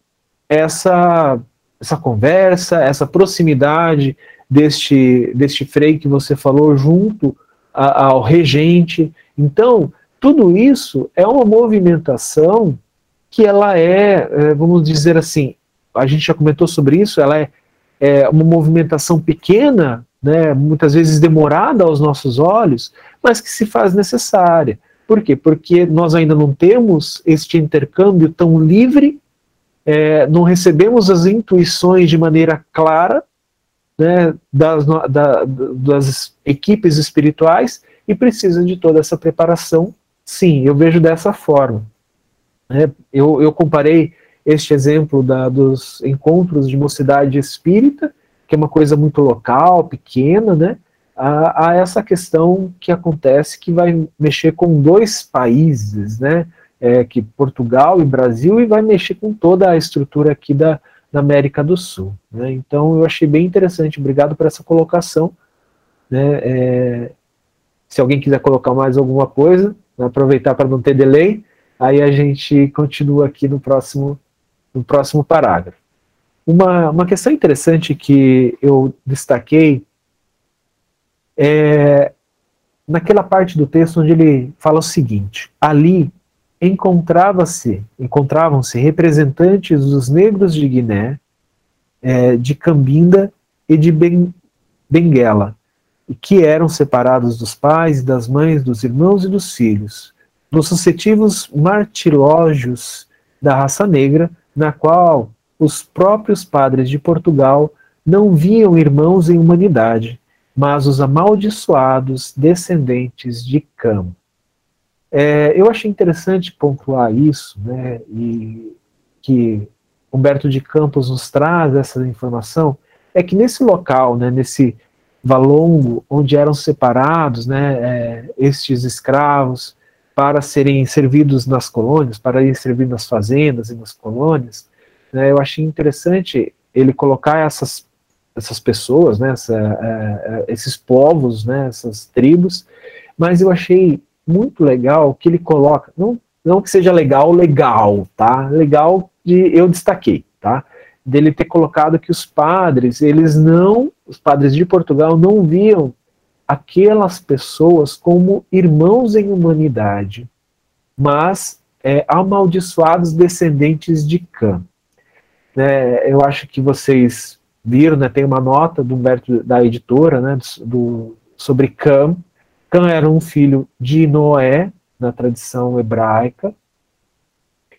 essa, essa conversa, essa proximidade deste, deste frei que você falou junto ao regente. Então, tudo isso é uma movimentação que ela é, é, vamos dizer assim, a gente já comentou sobre isso, ela é, é uma movimentação pequena, né, muitas vezes demorada aos nossos olhos, mas que se faz necessária. Por quê? Porque nós ainda não temos este intercâmbio tão livre, é, não recebemos as intuições de maneira clara, né, das, da, das equipes espirituais e precisam de toda essa preparação. Sim, eu vejo dessa forma. Né? Eu, eu comparei este exemplo da, dos encontros de mocidade espírita, que é uma coisa muito local, pequena, né? a, a, essa questão que acontece que vai mexer com dois países, né? É, que Portugal e Brasil, e vai mexer com toda a estrutura aqui da, da América do Sul. Né? Então eu achei bem interessante, obrigado por essa colocação. Né? É, se alguém quiser colocar mais alguma coisa, aproveitar para não ter delay, aí a gente continua aqui no próximo, no próximo parágrafo. Uma, uma questão interessante que eu destaquei é naquela parte do texto onde ele fala o seguinte: ali encontrava-se, encontravam-se representantes dos negros de Guiné, é, de Cambinda e de ben, Benguela, que eram separados dos pais, das mães, dos irmãos e dos filhos, nos sucessivos martilógios da raça negra, na qual os próprios padres de Portugal não viam irmãos em humanidade, mas os amaldiçoados descendentes de Cam. É, eu achei interessante pontuar isso, né, e que Humberto de Campos nos traz essa informação, é que nesse local, né, nesse Valongo, onde eram separados né, é, estes escravos para serem servidos nas colônias, para ir servir nas fazendas e nas colônias, né, eu achei interessante ele colocar essas, essas pessoas, né, essa, é, é, esses povos, né, essas tribos, mas eu achei muito legal que ele coloca, não, não que seja legal, legal, tá? Legal de eu destaquei, tá? Dele ter colocado que os padres, eles não, os padres de Portugal não viam aquelas pessoas como irmãos em humanidade, mas é, amaldiçoados descendentes de Cã. É, eu acho que vocês viram, né, tem uma nota do Humberto, da editora, né, do, sobre Cã, Cã era um filho de Noé, na tradição hebraica,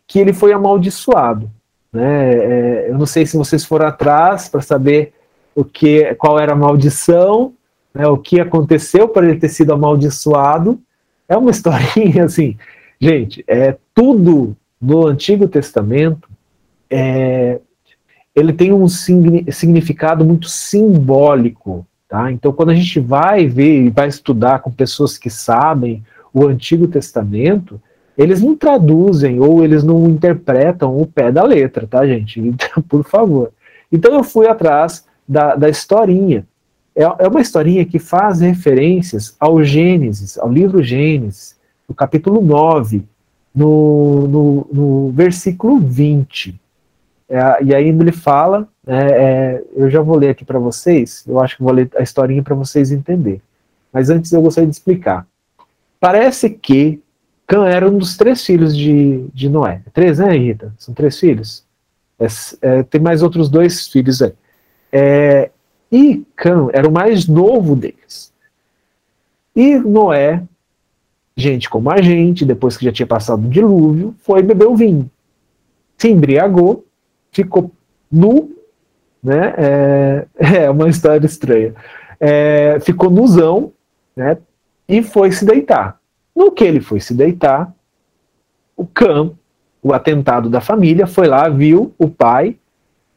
que ele foi amaldiçoado. Né? É, eu não sei se vocês foram atrás para saber o que, qual era a maldição, né, o que aconteceu para ele ter sido amaldiçoado. É uma historinha assim, gente, é tudo no Antigo Testamento. É, ele tem um significado muito simbólico Tá? Então, quando a gente vai ver e vai estudar com pessoas que sabem o Antigo Testamento, eles não traduzem ou eles não interpretam o pé da letra, tá, gente? Então, por favor. Então, eu fui atrás da, da historinha. É, é uma historinha que faz referências ao Gênesis, ao livro Gênesis, no capítulo 9, no, no, no versículo 20. É, e aí ele fala, né, é, eu já vou ler aqui para vocês, eu acho que vou ler a historinha para vocês entenderem. Mas antes eu gostaria de explicar. Parece que Cã era um dos três filhos de, de Noé. Três, né, Rita? São três filhos? É, é, tem mais outros dois filhos aí. É, e Cã era o mais novo deles. E Noé, gente como a gente, depois que já tinha passado o dilúvio, foi beber o vinho. Se embriagou ficou nu, né? É, é uma história estranha. É, ficou nuzão, né? E foi se deitar. No que ele foi se deitar, o Cam, o atentado da família, foi lá, viu o pai,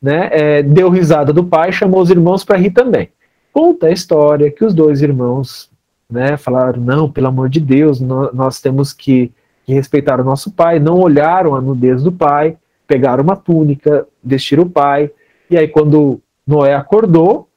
né? É, deu risada do pai, chamou os irmãos para rir também. Conta a história que os dois irmãos, né? Falaram não, pelo amor de Deus, nós, nós temos que, que respeitar o nosso pai. Não olharam a nudez do pai pegaram uma túnica, vestiram o pai, e aí quando Noé acordou,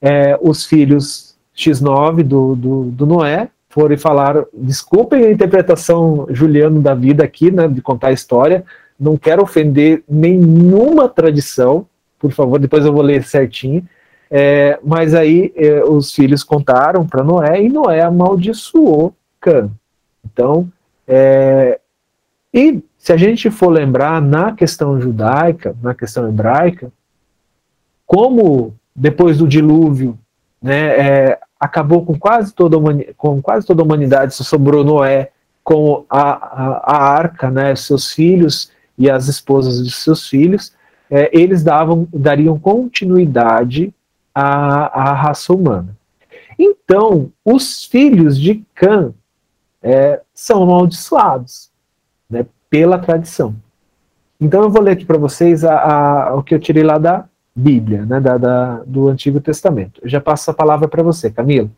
é, os filhos X9 do, do, do, Noé foram e falaram, desculpem a interpretação Juliano da vida aqui, né, de contar a história, não quero ofender nenhuma tradição, por favor, depois eu vou ler certinho, é, mas aí é, os filhos contaram para Noé e Noé amaldiçoou Cã. Então, é, e se a gente for lembrar na questão judaica, na questão hebraica, como depois do dilúvio, né, é, acabou com quase toda a com quase toda a humanidade, só sobrou Noé com a, a, a arca, né, seus filhos e as esposas de seus filhos, é, eles davam, dariam continuidade à, à raça humana. Então, os filhos de Cã é, são amaldiçoados pela tradição. Então eu vou ler aqui para vocês a, a, o que eu tirei lá da Bíblia, né, da, da, do Antigo Testamento. Eu já passo a palavra para você, Camila.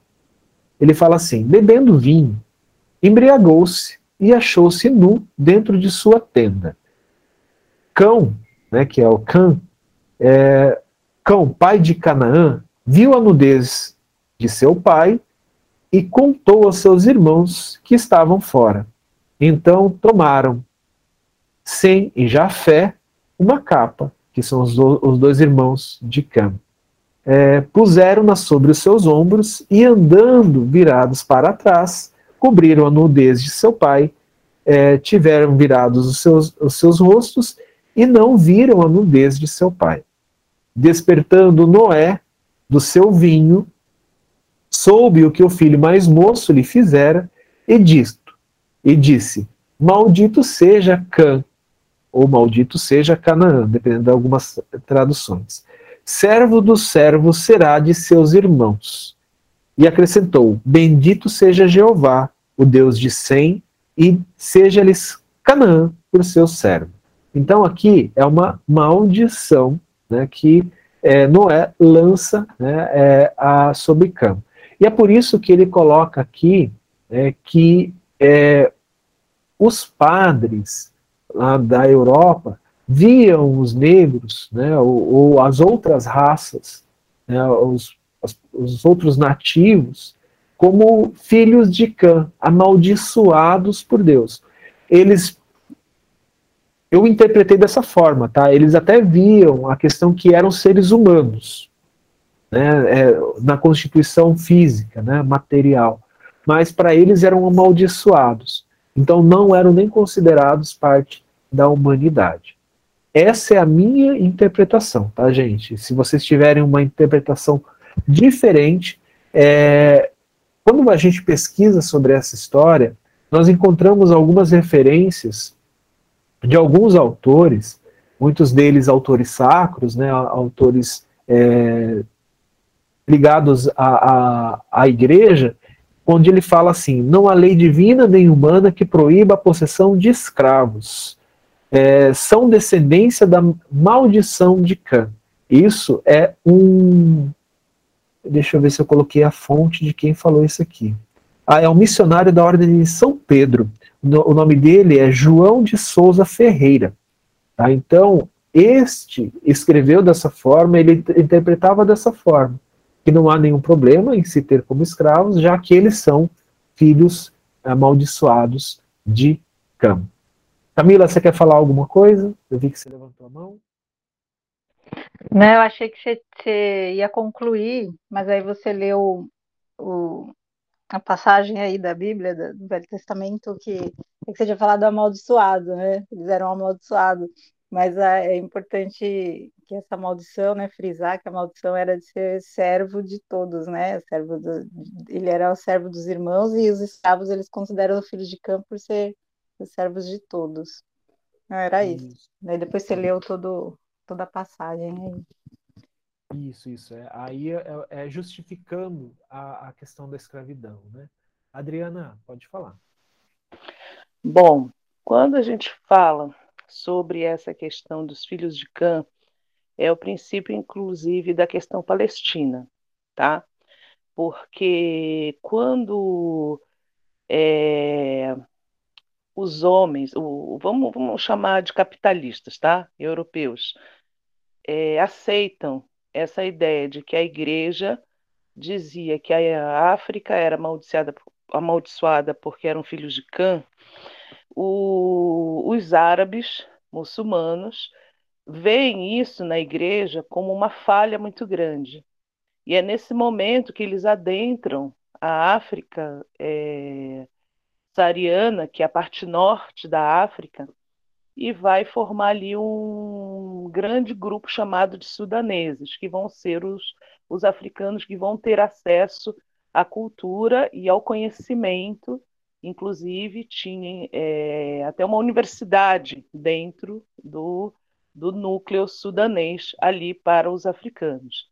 ele fala assim: bebendo vinho, embriagou-se e achou-se nu dentro de sua tenda. Cão, né, que é o Cã, é, Cão, pai de Canaã, viu a nudez de seu pai e contou aos seus irmãos que estavam fora. Então tomaram Sem e Jafé uma capa, que são os, do, os dois irmãos de Cã. É, puseram-na sobre os seus ombros e andando virados para trás, cobriram a nudez de seu pai, é, tiveram virados os seus, os seus rostos e não viram a nudez de seu pai. Despertando Noé do seu vinho, soube o que o filho mais moço lhe fizera e disto, e disse: Maldito seja Cã, ou maldito seja Canaã, dependendo de algumas traduções. Servo do servo será de seus irmãos. E acrescentou: Bendito seja Jeová, o Deus de Sem, e seja-lhes Canaã por seu servo. Então aqui é uma maldição né, que é, Noé lança né, é, a, sobre Cã. E é por isso que ele coloca aqui é, que é, os padres lá da Europa viam os negros, né, ou, ou as outras raças, né, os, os outros nativos, como filhos de Cã, amaldiçoados por Deus. Eles eu interpretei dessa forma, tá? Eles até viam a questão que eram seres humanos, né? É, na constituição física, né? Material, mas para eles eram amaldiçoados. Então não eram nem considerados parte da humanidade. Essa é a minha interpretação, tá, gente? Se vocês tiverem uma interpretação diferente, é, quando a gente pesquisa sobre essa história, nós encontramos algumas referências de alguns autores, muitos deles autores sacros, né, autores é, ligados à, à, à igreja, onde ele fala assim: não há lei divina nem humana que proíba a possessão de escravos. É, são descendência da maldição de Cã. Isso é um. Deixa eu ver se eu coloquei a fonte de quem falou isso aqui. Ah, é um missionário da Ordem de São Pedro o nome dele é João de Souza Ferreira. Tá? Então, este escreveu dessa forma, ele interpretava dessa forma, que não há nenhum problema em se ter como escravos, já que eles são filhos amaldiçoados de Cam. Camila, você quer falar alguma coisa? Eu vi que você levantou a mão. Não, eu achei que você, ia concluir, mas aí você leu o, a passagem aí da Bíblia, do Velho Testamento, que, é que você tinha falado amaldiçoado, né? Eles eram amaldiçoados. Mas é importante que essa maldição, né, frisar que a maldição era de ser servo de todos, né? Servo do, ele era o servo dos irmãos e os escravos eles consideram o filho de campo por ser os servos de todos. Não, era isso. isso. Daí depois você leu todo, toda a passagem aí. Isso, isso. É, aí é, é, é justificando a, a, questão da escravidão, né? Adriana, pode falar. Bom, quando a gente fala sobre essa questão dos filhos de Cã, é o princípio, inclusive, da questão palestina, tá? Porque quando é, os homens, o, vamos, vamos chamar de capitalistas, tá? Europeus, é, aceitam essa ideia de que a igreja dizia que a África era amaldiçoada, amaldiçoada porque eram filhos de Cã, o, os árabes muçulmanos veem isso na igreja como uma falha muito grande. E é nesse momento que eles adentram a África é, sariana, que é a parte norte da África, e vai formar ali um grande grupo chamado de sudaneses, que vão ser os, os africanos que vão ter acesso à cultura e ao conhecimento. Inclusive, tinha é, até uma universidade dentro do, do núcleo sudanês ali para os africanos.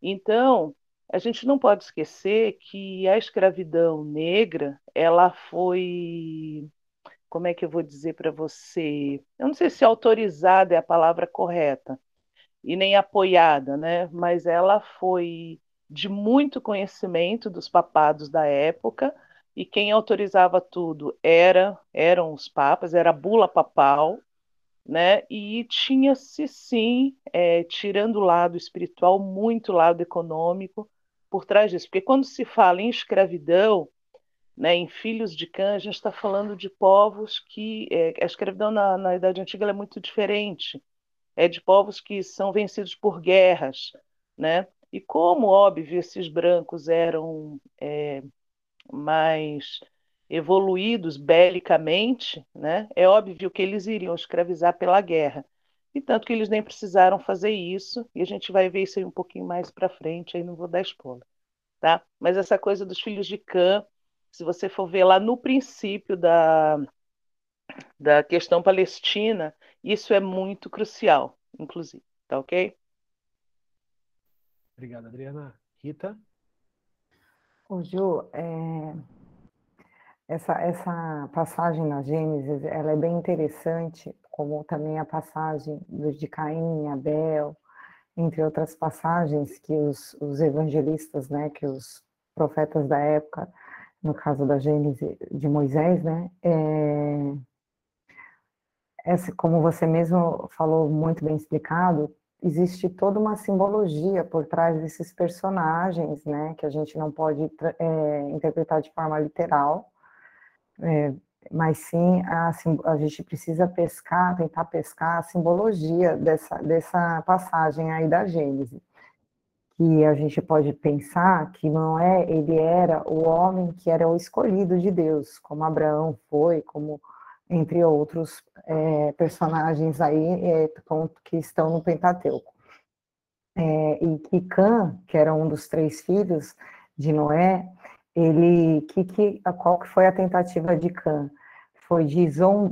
Então, a gente não pode esquecer que a escravidão negra ela foi como é que eu vou dizer para você? Eu não sei se autorizada é a palavra correta e nem apoiada, né? Mas ela foi de muito conhecimento dos papados da época, e quem autorizava tudo era eram os papas, era a bula papal, né? E tinha-se sim, é, tirando o lado espiritual, muito lado econômico por trás disso, porque quando se fala em escravidão, né, em filhos de Cã, a gente está falando de povos que é, a escravidão na, na Idade Antiga é muito diferente, é de povos que são vencidos por guerras, né? E como óbvio esses brancos eram é, mais evoluídos belicamente, né, é óbvio que eles iriam escravizar pela guerra. E tanto que eles nem precisaram fazer isso, e a gente vai ver isso aí um pouquinho mais para frente, aí não vou dar spoiler. Tá? Mas essa coisa dos filhos de Cã, se você for ver lá no princípio da, da questão palestina, isso é muito crucial, inclusive. Tá ok? Obrigado, Adriana. Rita? Ô, Ju, é, essa, essa passagem na Gênesis, ela é bem interessante, como também a passagem de Caim e Abel, entre outras passagens que os, os evangelistas, né, que os profetas da época, no caso da Gênesis de Moisés, né, é, essa, como você mesmo falou, muito bem explicado, existe toda uma simbologia por trás desses personagens, né, que a gente não pode é, interpretar de forma literal, é, mas sim a, a, gente precisa pescar, tentar pescar a simbologia dessa, dessa passagem aí da Gênesis, que a gente pode pensar que não é, ele era o homem que era o escolhido de Deus, como Abraão foi, como entre outros é, personagens aí é, que estão no Pentateuco. É, e que Cã, que era um dos três filhos de Noé, ele, que, que, qual que foi a tentativa de Cã? Foi de,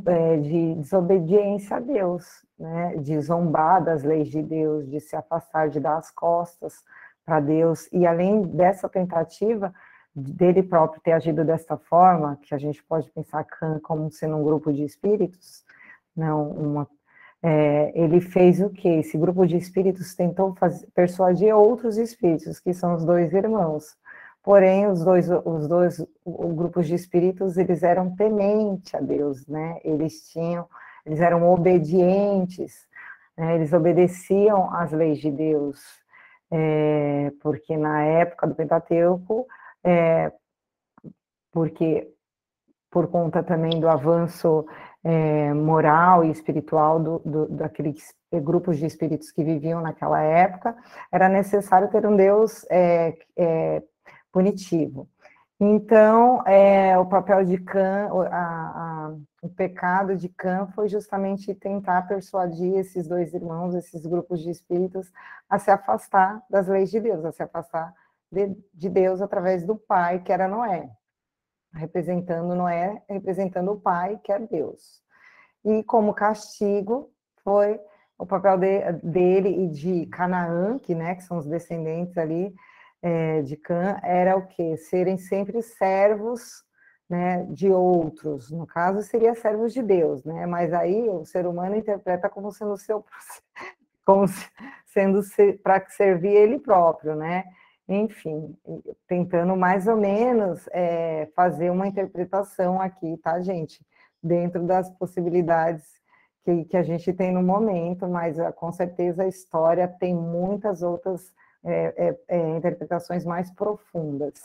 é, de desobediência a Deus, né? de zombar das leis de Deus, de se afastar, de dar as costas para Deus, e além dessa tentativa, dele próprio ter agido desta forma, que a gente pode pensar como sendo um grupo de espíritos, não uma é, ele fez o que? Esse grupo de espíritos tentou fazer, persuadir outros espíritos, que são os dois irmãos. Porém, os dois, os dois grupos de espíritos, eles eram tementes a Deus, né? Eles tinham, eles eram obedientes, né? eles obedeciam às leis de Deus, é, porque na época do Pentateuco é, porque por conta também do avanço é, moral e espiritual do, do, daqueles grupos de espíritos que viviam naquela época, era necessário ter um Deus punitivo. Então, é, o papel de a, o pecado de Cã foi justamente tentar persuadir esses dois irmãos, esses grupos de espíritos, a se afastar das leis de Deus, a se afastar de, de Deus através do pai, que era Noé. Representando Noé, representando o pai, que é Deus. E como castigo, foi o papel de, dele e de Canaã, que, né, que são os descendentes ali é, de Cã, era o quê? Serem sempre servos né, de outros. No caso, seria servos de Deus, né? Mas aí o ser humano interpreta como sendo seu como sendo para servir ele próprio, né? enfim, tentando mais ou menos é, fazer uma interpretação aqui, tá, gente? Dentro das possibilidades que, que a gente tem no momento, mas ah, com certeza a história tem muitas outras é, é, é, interpretações mais profundas.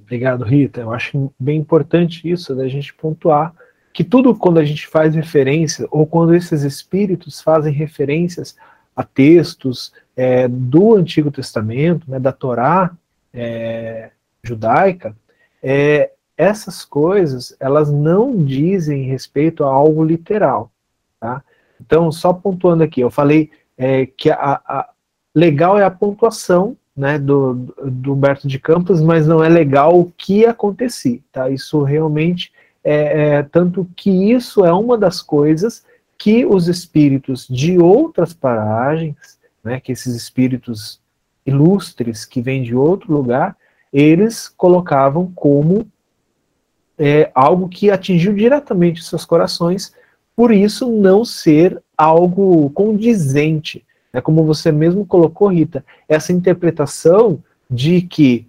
Obrigado, Rita. Eu acho bem importante isso da gente pontuar que tudo quando a gente faz referência, ou quando esses espíritos fazem referências a textos é, do Antigo Testamento, né, da Torá é, judaica, é, essas coisas elas não dizem respeito a algo literal. Tá? Então, só pontuando aqui, eu falei é, que a, a, legal é a pontuação né, do, do Humberto de Campos, mas não é legal o que acontecia. Tá? Isso realmente é, é tanto que isso é uma das coisas que os espíritos de outras paragens, né, que esses espíritos ilustres que vêm de outro lugar, eles colocavam como é, algo que atingiu diretamente seus corações, por isso não ser algo condizente É como você mesmo colocou, Rita, essa interpretação de que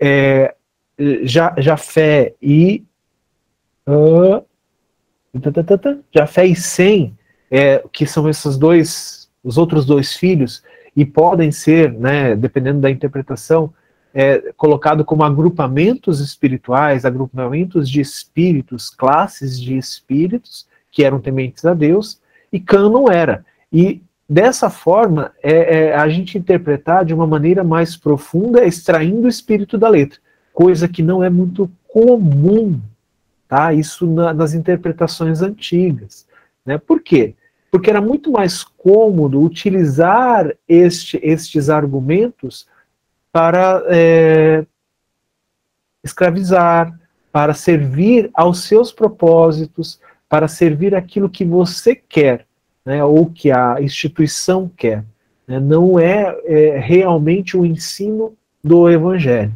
é, já, Jafé e uh, Jafé e Sem, é, que são esses dois, os outros dois filhos, e podem ser, né, dependendo da interpretação, é, colocado como agrupamentos espirituais, agrupamentos de espíritos, classes de espíritos que eram tementes a Deus, e Cã não era. E dessa forma, é, é, a gente interpretar de uma maneira mais profunda, extraindo o espírito da letra, coisa que não é muito comum, tá? Isso na, nas interpretações antigas, né? Por quê? Porque era muito mais cômodo utilizar este, estes argumentos para é, escravizar, para servir aos seus propósitos, para servir aquilo que você quer, né, ou que a instituição quer. Né, não é, é, realmente o ensino do Evangelho.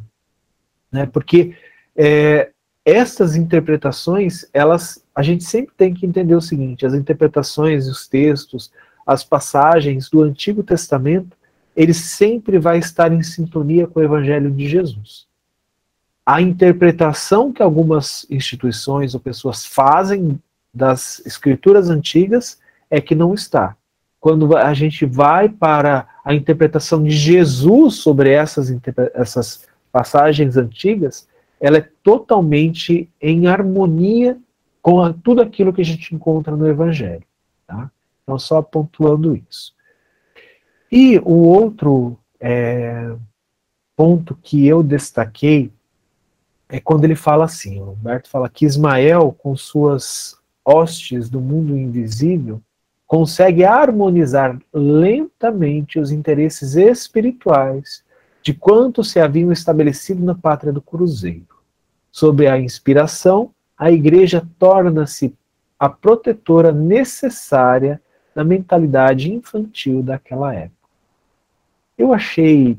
Né, porque é, essas interpretações, elas, a gente sempre tem que entender o seguinte: as interpretações, os textos, as passagens do Antigo Testamento, ele sempre vai estar em sintonia com o Evangelho de Jesus. A interpretação que algumas instituições ou pessoas fazem das escrituras antigas é que não está. Quando a gente vai para a interpretação de Jesus sobre essas, essas passagens antigas, ela é totalmente em harmonia com a, tudo aquilo que a gente encontra no Evangelho. Tá? Então, só pontuando isso. E o outro é, ponto que eu destaquei é quando ele fala assim: o Humberto fala que Ismael, com suas hostes do mundo invisível, consegue harmonizar lentamente os interesses espirituais de quantos se haviam estabelecido na pátria do Cruzeiro. Sob a inspiração, a igreja torna-se a protetora necessária da mentalidade infantil daquela época. Eu achei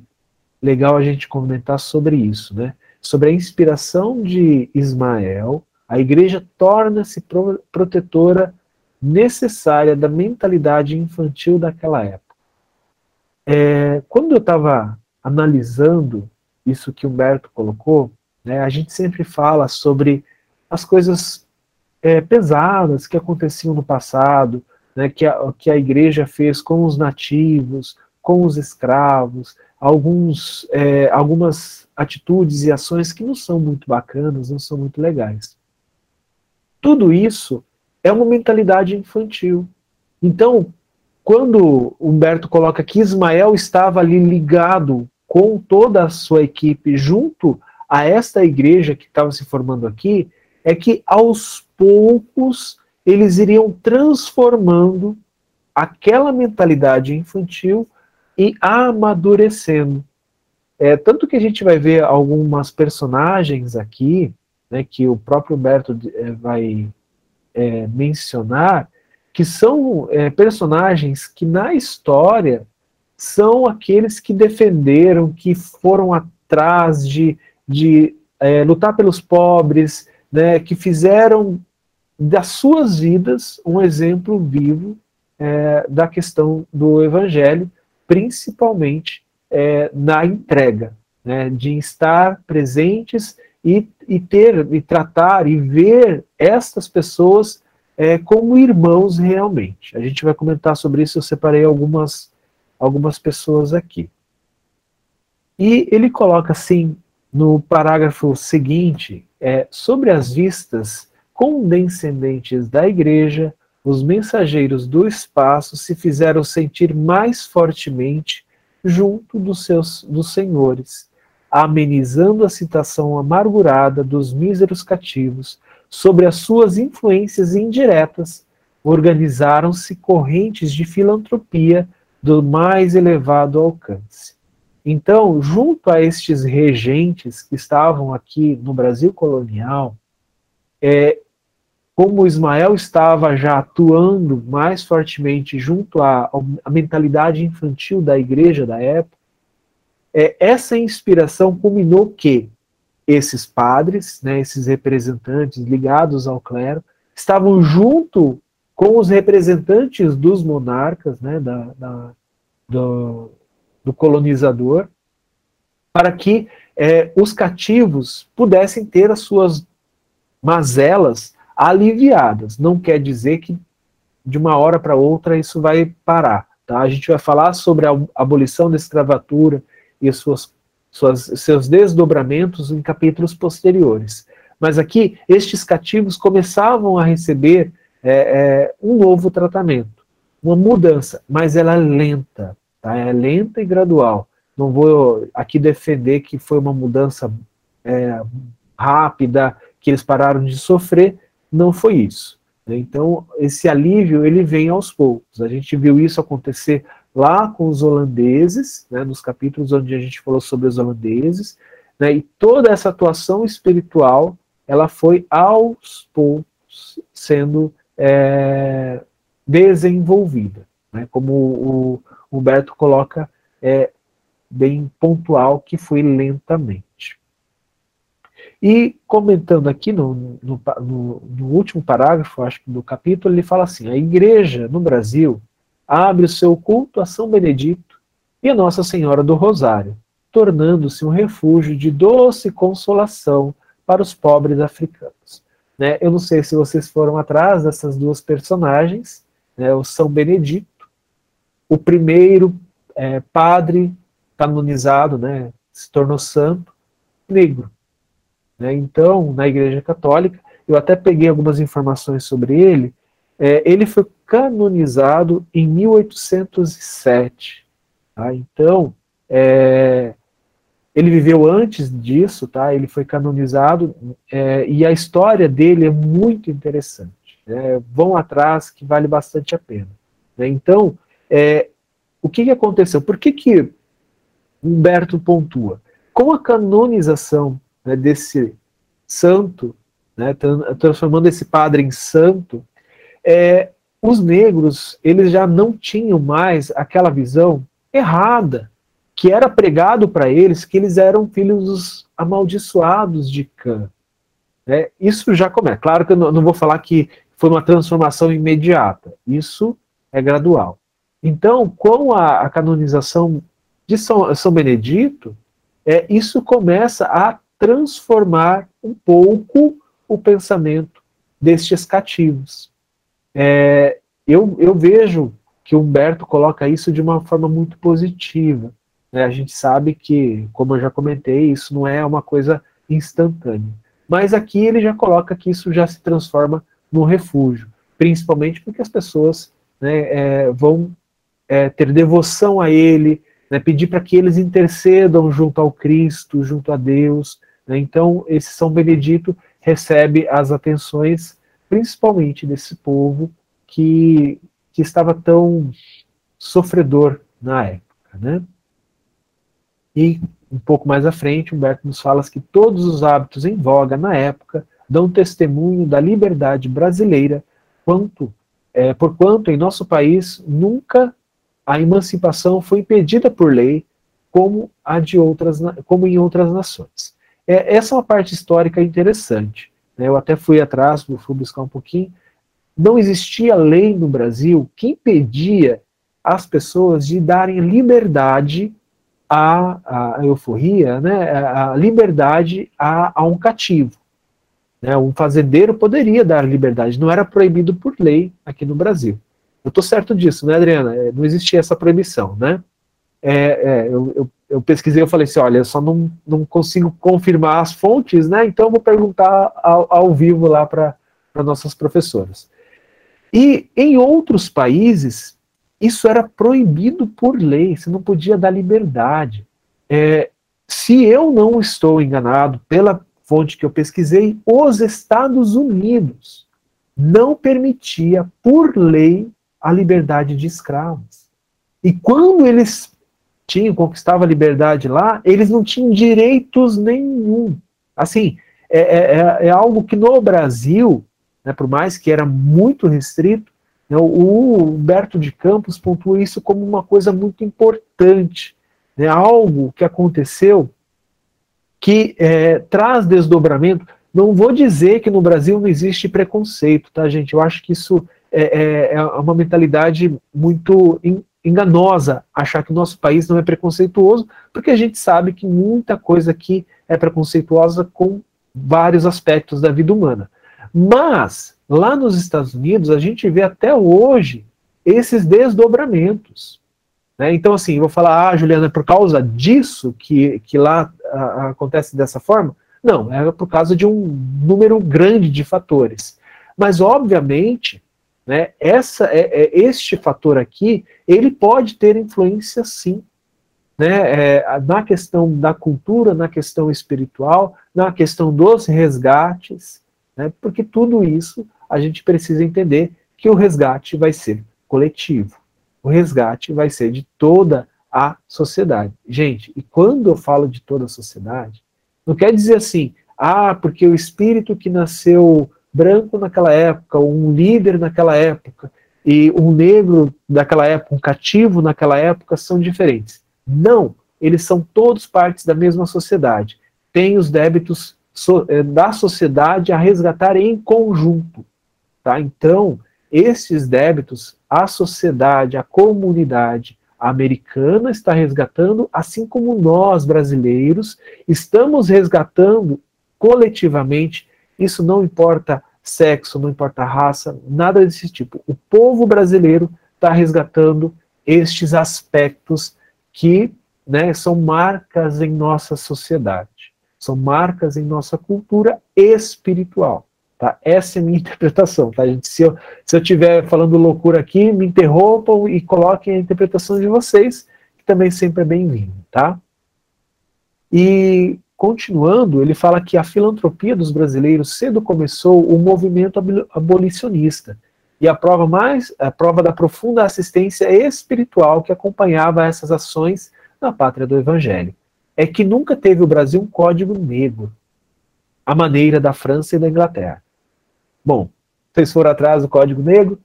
legal a gente comentar sobre isso, né? Sobre a inspiração de Ismael, a igreja torna-se pro protetora necessária da mentalidade infantil daquela época. É, quando eu estava analisando isso que Humberto colocou, né, a gente sempre fala sobre as coisas é, pesadas que aconteciam no passado, né, que, a, que a igreja fez com os nativos, com os escravos, alguns, é, algumas atitudes e ações que não são muito bacanas, não são muito legais. Tudo isso é uma mentalidade infantil. Então, quando Humberto coloca que Ismael estava ali ligado com toda a sua equipe junto a esta igreja que estava se formando aqui, é que aos poucos eles iriam transformando aquela mentalidade infantil e amadurecendo. É, tanto que a gente vai ver algumas personagens aqui, né, que o próprio Humberto é, vai é, mencionar, que são é, personagens que na história são aqueles que defenderam, que foram atrás de, de é, lutar pelos pobres, né, que fizeram das suas vidas um exemplo vivo é, da questão do evangelho, principalmente é, na entrega, né, de estar presentes e, e, ter, e tratar e ver estas pessoas é, como irmãos realmente. A gente vai comentar sobre isso, eu separei algumas, algumas pessoas aqui. E ele coloca assim, no parágrafo seguinte, é, sobre as vistas condescendentes da igreja, os mensageiros do espaço se fizeram sentir mais fortemente junto dos seus dos senhores, amenizando a citação amargurada dos míseros cativos sobre as suas influências indiretas, organizaram-se correntes de filantropia do mais elevado alcance. Então, junto a estes regentes que estavam aqui no Brasil colonial, é, como Ismael estava já atuando mais fortemente junto à, à mentalidade infantil da igreja da época, é, essa inspiração culminou que esses padres, né, esses representantes ligados ao clero, estavam junto com os representantes dos monarcas, né, da, da, do, do colonizador, para que é, os cativos pudessem ter as suas mazelas aliviadas. Não quer dizer que de uma hora para outra isso vai parar. Tá? A gente vai falar sobre a abolição da escravatura e suas, suas, seus desdobramentos em capítulos posteriores. Mas aqui, estes cativos começavam a receber é, é, um novo tratamento, uma mudança, mas ela é lenta, tá? é lenta e gradual. Não vou aqui defender que foi uma mudança é, rápida, que eles pararam de sofrer, não foi isso. Né? Então, esse alívio, ele vem aos poucos. A gente viu isso acontecer lá com os holandeses, né, nos capítulos onde a gente falou sobre os holandeses, né, e toda essa atuação espiritual, ela foi aos poucos sendo é, desenvolvida, né, como o Humberto coloca é, bem pontual, que foi lentamente. E comentando aqui no, no, no, no, último parágrafo, acho que do capítulo, ele fala assim: a igreja no Brasil abre o seu culto a São Benedito e a Nossa Senhora do Rosário, tornando-se um refúgio de doce consolação para os pobres africanos. Né? Eu não sei se vocês foram atrás dessas duas personagens, né? o São Benedito, o primeiro é, padre canonizado, né? se tornou santo, negro. Né? Então, na Igreja Católica, eu até peguei algumas informações sobre ele, é, ele foi canonizado em 1807. Tá? Então, é, ele viveu antes disso, tá? ele foi canonizado, é, e a história dele é muito interessante. Né? Vão atrás, que vale bastante a pena. Né? Então, é, o que, que aconteceu? Por que, que Humberto pontua? Com a canonização né, desse santo, né, transformando esse padre em santo, é, os negros eles já não tinham mais aquela visão errada que era pregado para eles que eles eram filhos dos amaldiçoados de Cã. Né? Isso já começa. Claro que eu não, não vou falar que foi uma transformação imediata. Isso é gradual. Então, com a, a canonização de São, São Benedito, é, isso começa a transformar um pouco o pensamento destes cativos. É, eu, eu vejo que Humberto coloca isso de uma forma muito positiva. Né? A gente sabe que, como eu já comentei, isso não é uma coisa instantânea. Mas aqui ele já coloca que isso já se transforma num refúgio, principalmente porque as pessoas né, é, vão é, ter devoção a ele, né, pedir para que eles intercedam junto ao Cristo, junto a Deus, né? Então, esse São Benedito recebe as atenções, principalmente desse povo que, que estava tão sofredor na época. Né? E um pouco mais à frente, Humberto nos fala que todos os hábitos em voga na época dão testemunho da liberdade brasileira, quanto, é, porquanto em nosso país nunca a emancipação foi impedida por lei, como, a de outras, como em outras nações. É, essa é uma parte histórica interessante. Né? Eu até fui atrás, fui buscar um pouquinho. Não existia lei no Brasil que impedia as pessoas de darem liberdade à, à euforia, né? a liberdade a, a um cativo. Né? Um fazendeiro poderia dar liberdade, não era proibido por lei aqui no Brasil. Eu estou certo disso, né, Adriana? É, não existia essa proibição, né? É, é, eu, eu eu pesquisei, eu falei assim, olha, eu só não, não consigo confirmar as fontes, né? Então vou perguntar ao, ao vivo lá para nossas professoras. E em outros países, isso era proibido por lei, você não podia dar liberdade. É, se eu não estou enganado pela fonte que eu pesquisei, os Estados Unidos não permitia, por lei, a liberdade de escravos. E quando eles tinham, conquistavam a liberdade lá, eles não tinham direitos nenhum. Assim, é, é, é, é algo que no Brasil, né, por mais que era muito restrito, né, o Humberto de Campos pontua isso como uma coisa muito importante, né, algo que aconteceu que é, traz desdobramento. Não vou dizer que no Brasil não existe preconceito, tá, gente? Eu acho que isso é, é, é uma mentalidade muito enganosa achar que o nosso país não é preconceituoso, porque a gente sabe que muita coisa aqui é preconceituosa com vários aspectos da vida humana. Mas, lá nos Estados Unidos, a gente vê até hoje esses desdobramentos. Né? Então, assim, vou falar, ah, Juliana, é por causa disso que, que lá a, acontece dessa forma? Não, é por causa de um número grande de fatores. Mas, obviamente, né, essa, é, é, este fator aqui, ele pode ter influência sim, né, é, na questão da cultura, na questão espiritual, na questão dos resgates, né, porque tudo isso a gente precisa entender que o resgate vai ser coletivo. O resgate vai ser de toda a sociedade. Gente, e quando eu falo de toda a sociedade, não quer dizer assim, ah, porque o espírito que nasceu branco naquela época, um líder naquela época, e um negro daquela época, um cativo naquela época, são diferentes. Não, eles são todos partes da mesma sociedade. Têm os débitos so, eh, da sociedade a resgatar em conjunto. Tá? Então, esses débitos, a sociedade, a comunidade americana está resgatando, assim como nós, brasileiros, estamos resgatando coletivamente. Isso não importa sexo, não importa raça, nada desse tipo. O povo brasileiro está resgatando estes aspectos que né, são marcas em nossa sociedade, são marcas em nossa cultura espiritual. Tá? Essa é a minha interpretação, tá, gente? Se eu estiver falando loucura aqui, me interrompam e coloquem a interpretação de vocês, que também sempre é bem-vindo, tá? E continuando, ele fala que a filantropia dos brasileiros cedo começou o movimento abolicionista e a prova mais a prova da profunda assistência espiritual que acompanhava essas ações na pátria do Evangelho é que nunca teve o Brasil um código negro, à maneira da França e da Inglaterra. Bom, vocês foram atrás do Código Negro?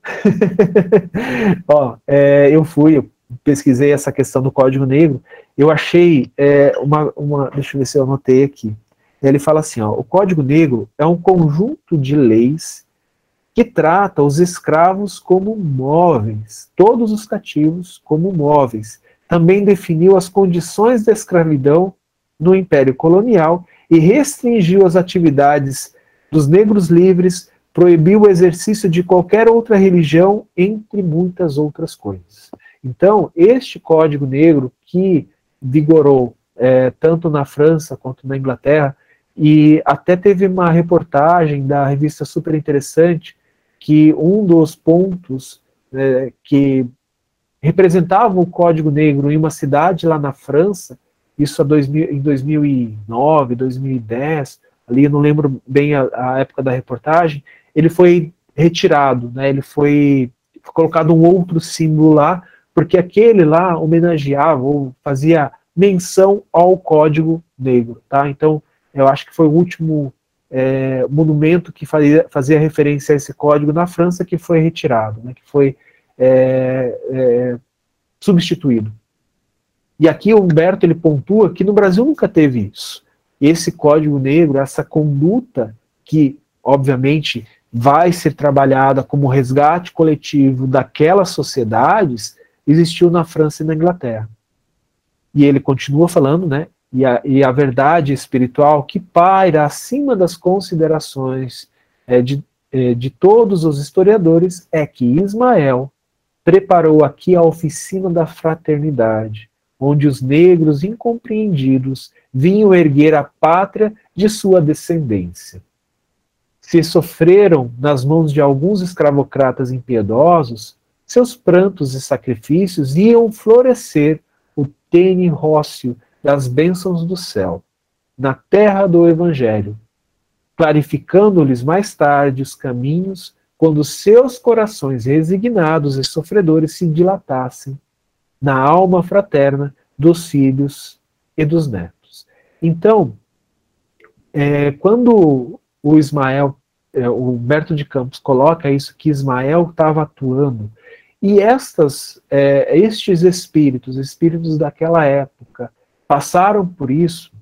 Ó, é, eu fui, eu pesquisei essa questão do Código Negro, eu achei é, uma, uma, deixa eu ver se eu anotei aqui. Ele fala assim, ó, o Código Negro é um conjunto de leis que trata os escravos como móveis, todos os cativos como móveis. Também definiu as condições da escravidão no Império Colonial e restringiu as atividades dos negros livres proibiu o exercício de qualquer outra religião, entre muitas outras coisas. Então, este Código Negro, que vigorou é, tanto na França quanto na Inglaterra, e até teve uma reportagem da revista super interessante, que um dos pontos é, que representavam o Código Negro em uma cidade lá na França, isso 2000, em 2009, 2010, ali eu não lembro bem a, a época da reportagem, ele foi retirado, né? Ele foi colocado um outro símbolo lá, porque aquele lá homenageava ou fazia menção ao Código Negro, tá? Então, eu acho que foi o último é, monumento que fazia, fazia referência a esse código na França que foi retirado, né? Que foi é, é, substituído. E aqui o Humberto ele pontua que no Brasil nunca teve isso. Esse código negro, essa conduta que, obviamente, vai ser trabalhada como resgate coletivo daquelas sociedades, existiu na França e na Inglaterra. E ele continua falando, né? E a, e a verdade espiritual que paira acima das considerações é, de, é, de todos os historiadores é que Ismael preparou aqui a oficina da fraternidade, onde os negros incompreendidos vinham erguer a pátria de sua descendência se sofreram nas mãos de alguns escravocratas impiedosos, seus prantos e sacrifícios iam florescer o tênue rócio das bênçãos do céu, na terra do Evangelho, clarificando-lhes mais tarde os caminhos quando seus corações resignados e sofredores se dilatassem na alma fraterna dos filhos e dos netos. Então, é, quando o Ismael, é, o Humberto de Campos coloca isso, que Ismael estava atuando. E estas, é, estes espíritos, espíritos daquela época, passaram por isso.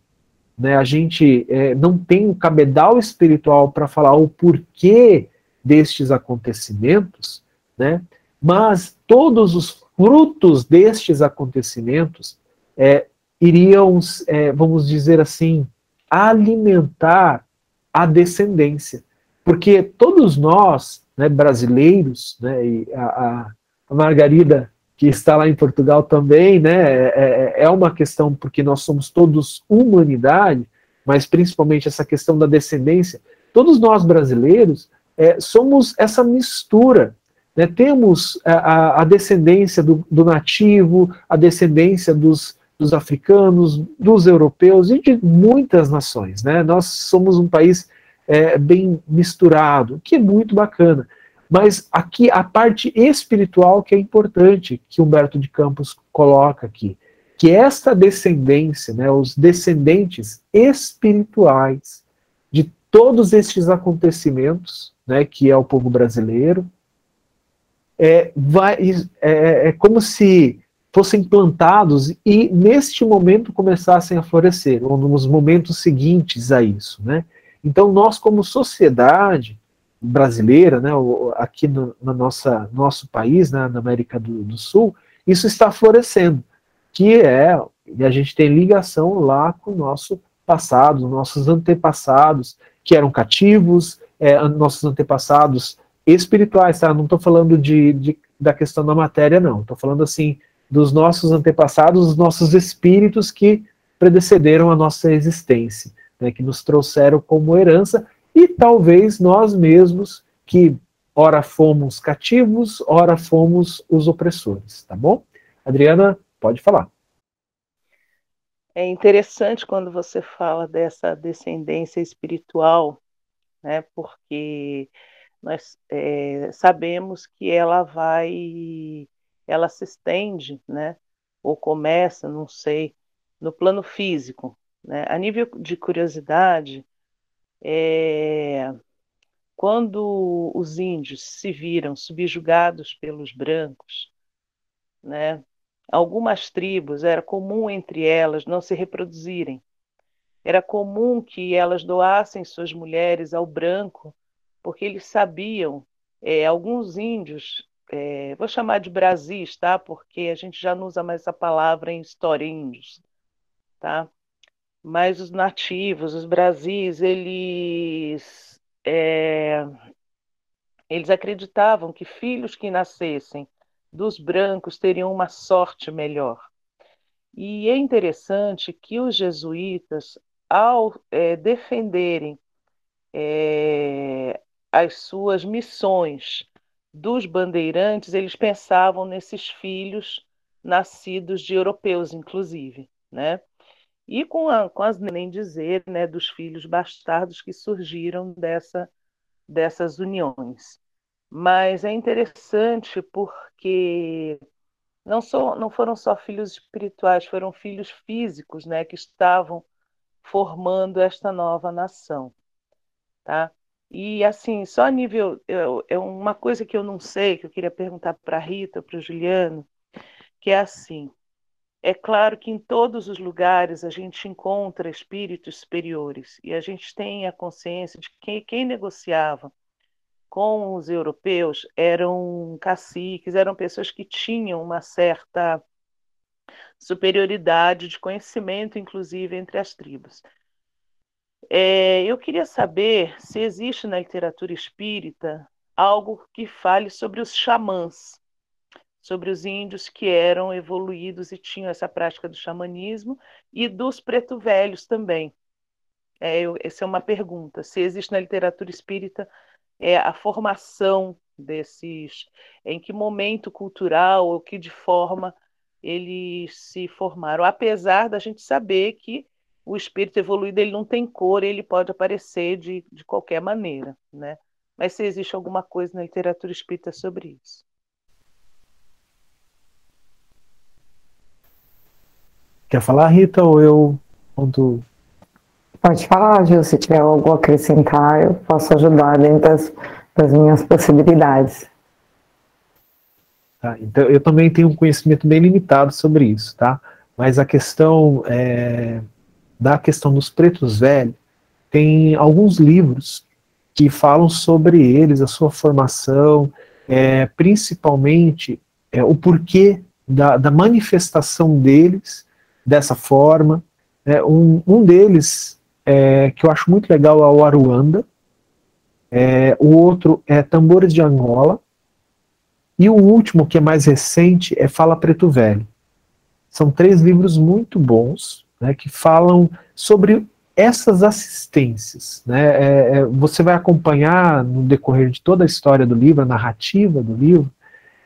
Né, a gente é, não tem um cabedal espiritual para falar o porquê destes acontecimentos, né, mas todos os, frutos destes acontecimentos é, iriam, é, vamos dizer assim, alimentar a descendência. Porque todos nós, né, brasileiros, né, e a, a, Margarida, que está lá em Portugal também, né, é, é, é uma questão porque nós somos todos humanidade, mas principalmente essa questão da descendência, todos nós brasileiros é, somos essa mistura. Né? Temos a, a descendência do, do, nativo, a descendência dos, dos africanos, dos europeus e de muitas nações. Né? Nós somos um país é, bem misturado, que é muito bacana. Mas aqui a parte espiritual que é importante, que Humberto de Campos coloca aqui, que esta descendência, né, os descendentes espirituais de todos estes acontecimentos, né, que é o povo brasileiro, é, vai, é, é como se fossem plantados e neste momento começassem a florescer, ou nos momentos seguintes a isso, né? Então nós como sociedade brasileira, né, aqui no, no nossa, nosso país, né, na América do, do Sul, isso está florescendo, que é, e a gente tem ligação lá com o nosso passado, nossos antepassados, que eram cativos, é, nossos antepassados espirituais, tá? Não estou falando de, de, da questão da matéria, não. Estou falando assim dos nossos antepassados, os nossos espíritos que predecederam a nossa existência, né, que nos trouxeram como herança, e talvez nós mesmos, que ora fomos cativos, ora fomos os opressores, tá bom? Adriana, pode falar. É interessante quando você fala dessa descendência espiritual, né, porque nós é, sabemos que ela vai ela se estende, né? Ou começa, não sei, no plano físico, né? A nível de curiosidade, é, quando os índios se viram subjugados pelos brancos, né? Algumas tribos era comum entre elas não se reproduzirem. Era comum que elas doassem suas mulheres ao branco, porque eles sabiam, é, alguns índios é, vou chamar de Brasis, tá? Porque a gente já não usa mais essa palavra em história índios, tá? Mas os nativos, os Brasis, eles é, eles acreditavam que filhos que nascessem dos brancos teriam uma sorte melhor. E é interessante que os jesuítas, ao é, defenderem é, as suas missões dos bandeirantes, eles pensavam nesses filhos nascidos de europeus, inclusive, né? E com, a, com as nem dizer, né, dos filhos bastardos que surgiram dessa, dessas uniões. Mas é interessante porque não, só, não foram só filhos espirituais, foram filhos físicos, né, que estavam formando esta nova nação, tá? E assim, só a nível. É uma coisa que eu não sei, que eu queria perguntar para a Rita, para o Juliano, que é assim. É claro que em todos os lugares a gente encontra espíritos superiores e a gente tem a consciência de que quem negociava com os europeus eram caciques, eram pessoas que tinham uma certa superioridade de conhecimento, inclusive entre as tribos. É, eu queria saber se existe na literatura espírita algo que fale sobre os xamãs, sobre os índios que eram evoluídos e tinham essa prática do xamanismo, e dos preto velhos também. É, eu, essa é uma pergunta. Se existe na literatura espírita é, a formação desses, em que momento cultural ou que de forma eles se formaram, apesar da gente saber que o espírito evoluído ele não tem cor, ele pode aparecer de, de qualquer maneira, né? Mas se existe alguma coisa na literatura espírita sobre isso. Quer falar, Rita, ou eu? Pode falar, Gil, se tiver algo a acrescentar, eu posso ajudar dentro das, das minhas possibilidades. Tá, então, eu também tenho um conhecimento bem limitado sobre isso, tá? Mas a questão é, da questão dos pretos velhos, tem alguns livros que falam sobre eles, a sua formação, é, principalmente é, o porquê da, da, manifestação deles dessa forma. Né? Um, um deles, é, que eu acho muito legal, é o Aruanda, é, o outro é Tambores de Angola, e o último, que é mais recente, é Fala Preto Velho. São três livros muito bons, né, que falam sobre essas assistências. Né, é, é, você vai acompanhar no decorrer de toda a história do livro, a narrativa do livro,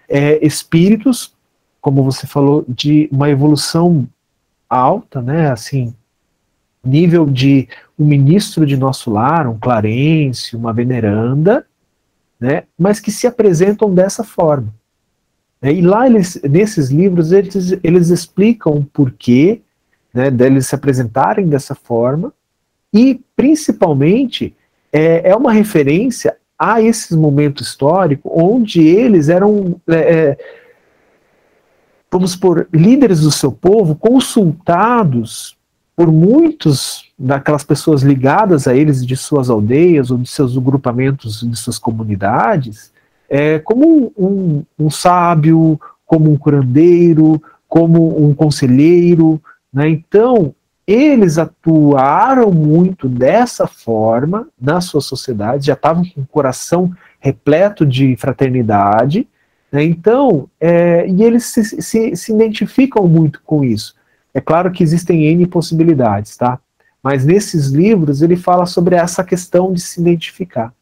é, espíritos, como você falou, de uma evolução alta, né, assim, nível de um ministro de nosso lar, um Clarence, uma veneranda, né, mas que se apresentam dessa forma. É, e lá, eles, nesses livros, eles, eles explicam o porquê né, deles se apresentarem dessa forma, e, principalmente, é, é uma referência a esse momento histórico onde eles eram, é, é vamos por líderes do seu povo, consultados por muitos daquelas pessoas ligadas a eles de suas aldeias ou de seus grupamentos, de suas comunidades, é, como um, um sábio, como um curandeiro, como um conselheiro. Né? Então, eles atuaram muito dessa forma na sua sociedade, já estavam com o coração repleto de fraternidade, né? então, é, e eles se, se, se identificam muito com isso. É claro que existem N possibilidades, tá? Mas nesses livros ele fala sobre essa questão de se identificar.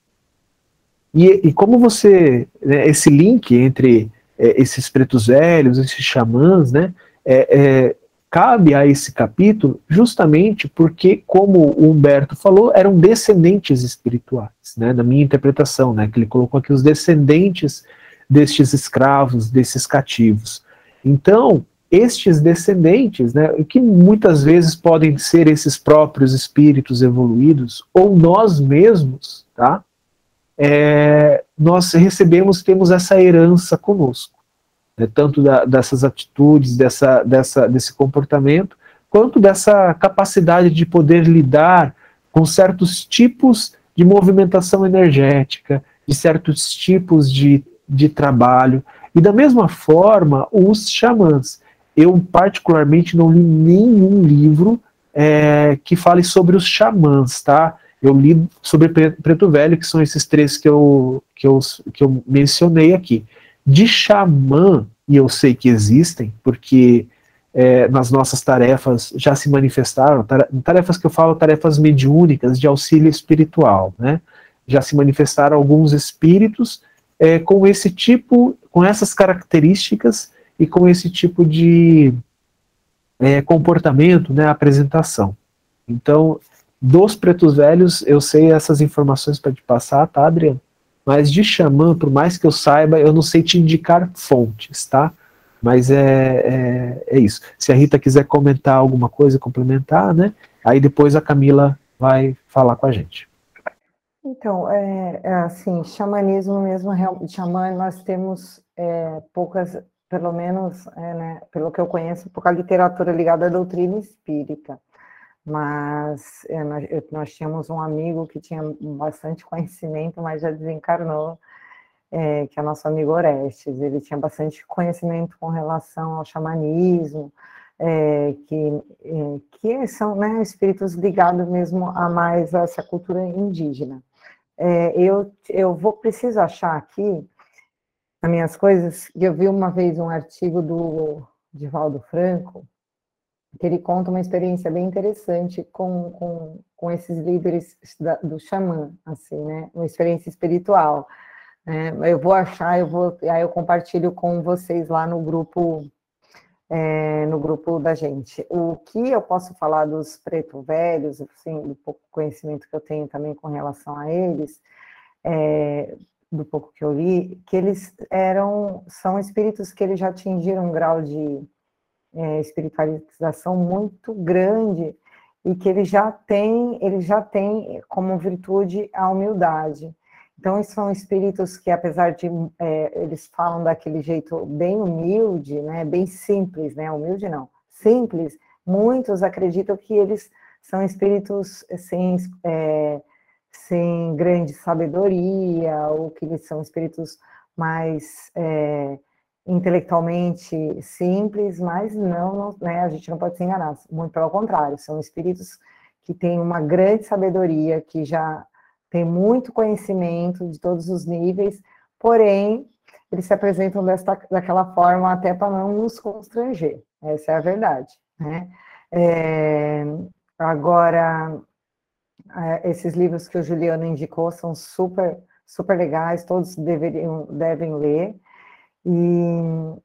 E, e como você, né, esse link entre é, esses pretos velhos, esses xamãs, né, é, é, cabe a esse capítulo justamente porque, como o Humberto falou, eram descendentes espirituais, né, na minha interpretação, né, que ele colocou aqui os descendentes destes escravos, desses cativos. Então, estes descendentes, né, que muitas vezes podem ser esses próprios espíritos evoluídos, ou nós mesmos, tá? É, nós recebemos, temos essa herança conosco, né, tanto da, dessas atitudes, dessa, dessa, desse comportamento, quanto dessa capacidade de poder lidar com certos tipos de movimentação energética, de certos tipos de, de trabalho, e da mesma forma os xamãs eu particularmente não li nenhum livro é, que fale sobre os xamãs, tá? Eu li sobre Preto Velho, que são esses três que eu, que eu, que eu mencionei aqui. De xamã, e eu sei que existem, porque é, nas nossas tarefas já se manifestaram, tarefas que eu falo, tarefas mediúnicas de auxílio espiritual, né? Já se manifestaram alguns espíritos é, com esse tipo, com essas características e com esse tipo de é, comportamento, né, apresentação. Então, dos pretos velhos, eu sei essas informações para te passar, tá, Adriano? Mas de xamã, por mais que eu saiba, eu não sei te indicar fontes, tá? Mas é, é, é isso. Se a Rita quiser comentar alguma coisa, complementar, né? Aí depois a Camila vai falar com a gente. Então, é, é assim, xamanismo mesmo, xamã, nós temos é, poucas pelo menos, é, né, pelo que eu conheço, pouca literatura ligada à doutrina espírita. Mas é, nós, nós, tínhamos um amigo que tinha bastante conhecimento, mas já desencarnou, é, que é nosso amigo Orestes. Ele tinha bastante conhecimento com relação ao xamanismo, é, que, é, que são né, espíritos ligados mesmo a mais essa cultura indígena. É, eu, eu vou preciso achar aqui as minhas coisas, eu vi uma vez um artigo do Divaldo Franco, que ele conta uma experiência bem interessante com, com, com esses líderes da, do xamã, assim, né? Uma experiência espiritual. Né? Eu vou achar, eu vou, aí eu compartilho com vocês lá no grupo, é, no grupo da gente. O que eu posso falar dos preto velhos, assim, do pouco conhecimento que eu tenho também com relação a eles, é, do pouco que eu li, que eles eram, são espíritos que eles já atingiram um grau de é, espiritualização muito grande e que eles já têm, eles já têm como virtude a humildade. Então, são espíritos que, apesar de é, eles falam daquele jeito bem humilde, né, bem simples, né, humilde não, simples, muitos acreditam que eles são espíritos assim, é, sem grande sabedoria, ou que eles são espíritos mais é, intelectualmente simples, mas não, né, a gente não pode se enganar, muito pelo contrário, são espíritos que têm uma grande sabedoria, que já tem muito conhecimento de todos os níveis, porém, eles se apresentam desta, daquela forma até para não nos constranger, essa é a verdade, né? É, agora, é, esses livros que o Juliano indicou são super, super legais, todos deveriam, devem ler, e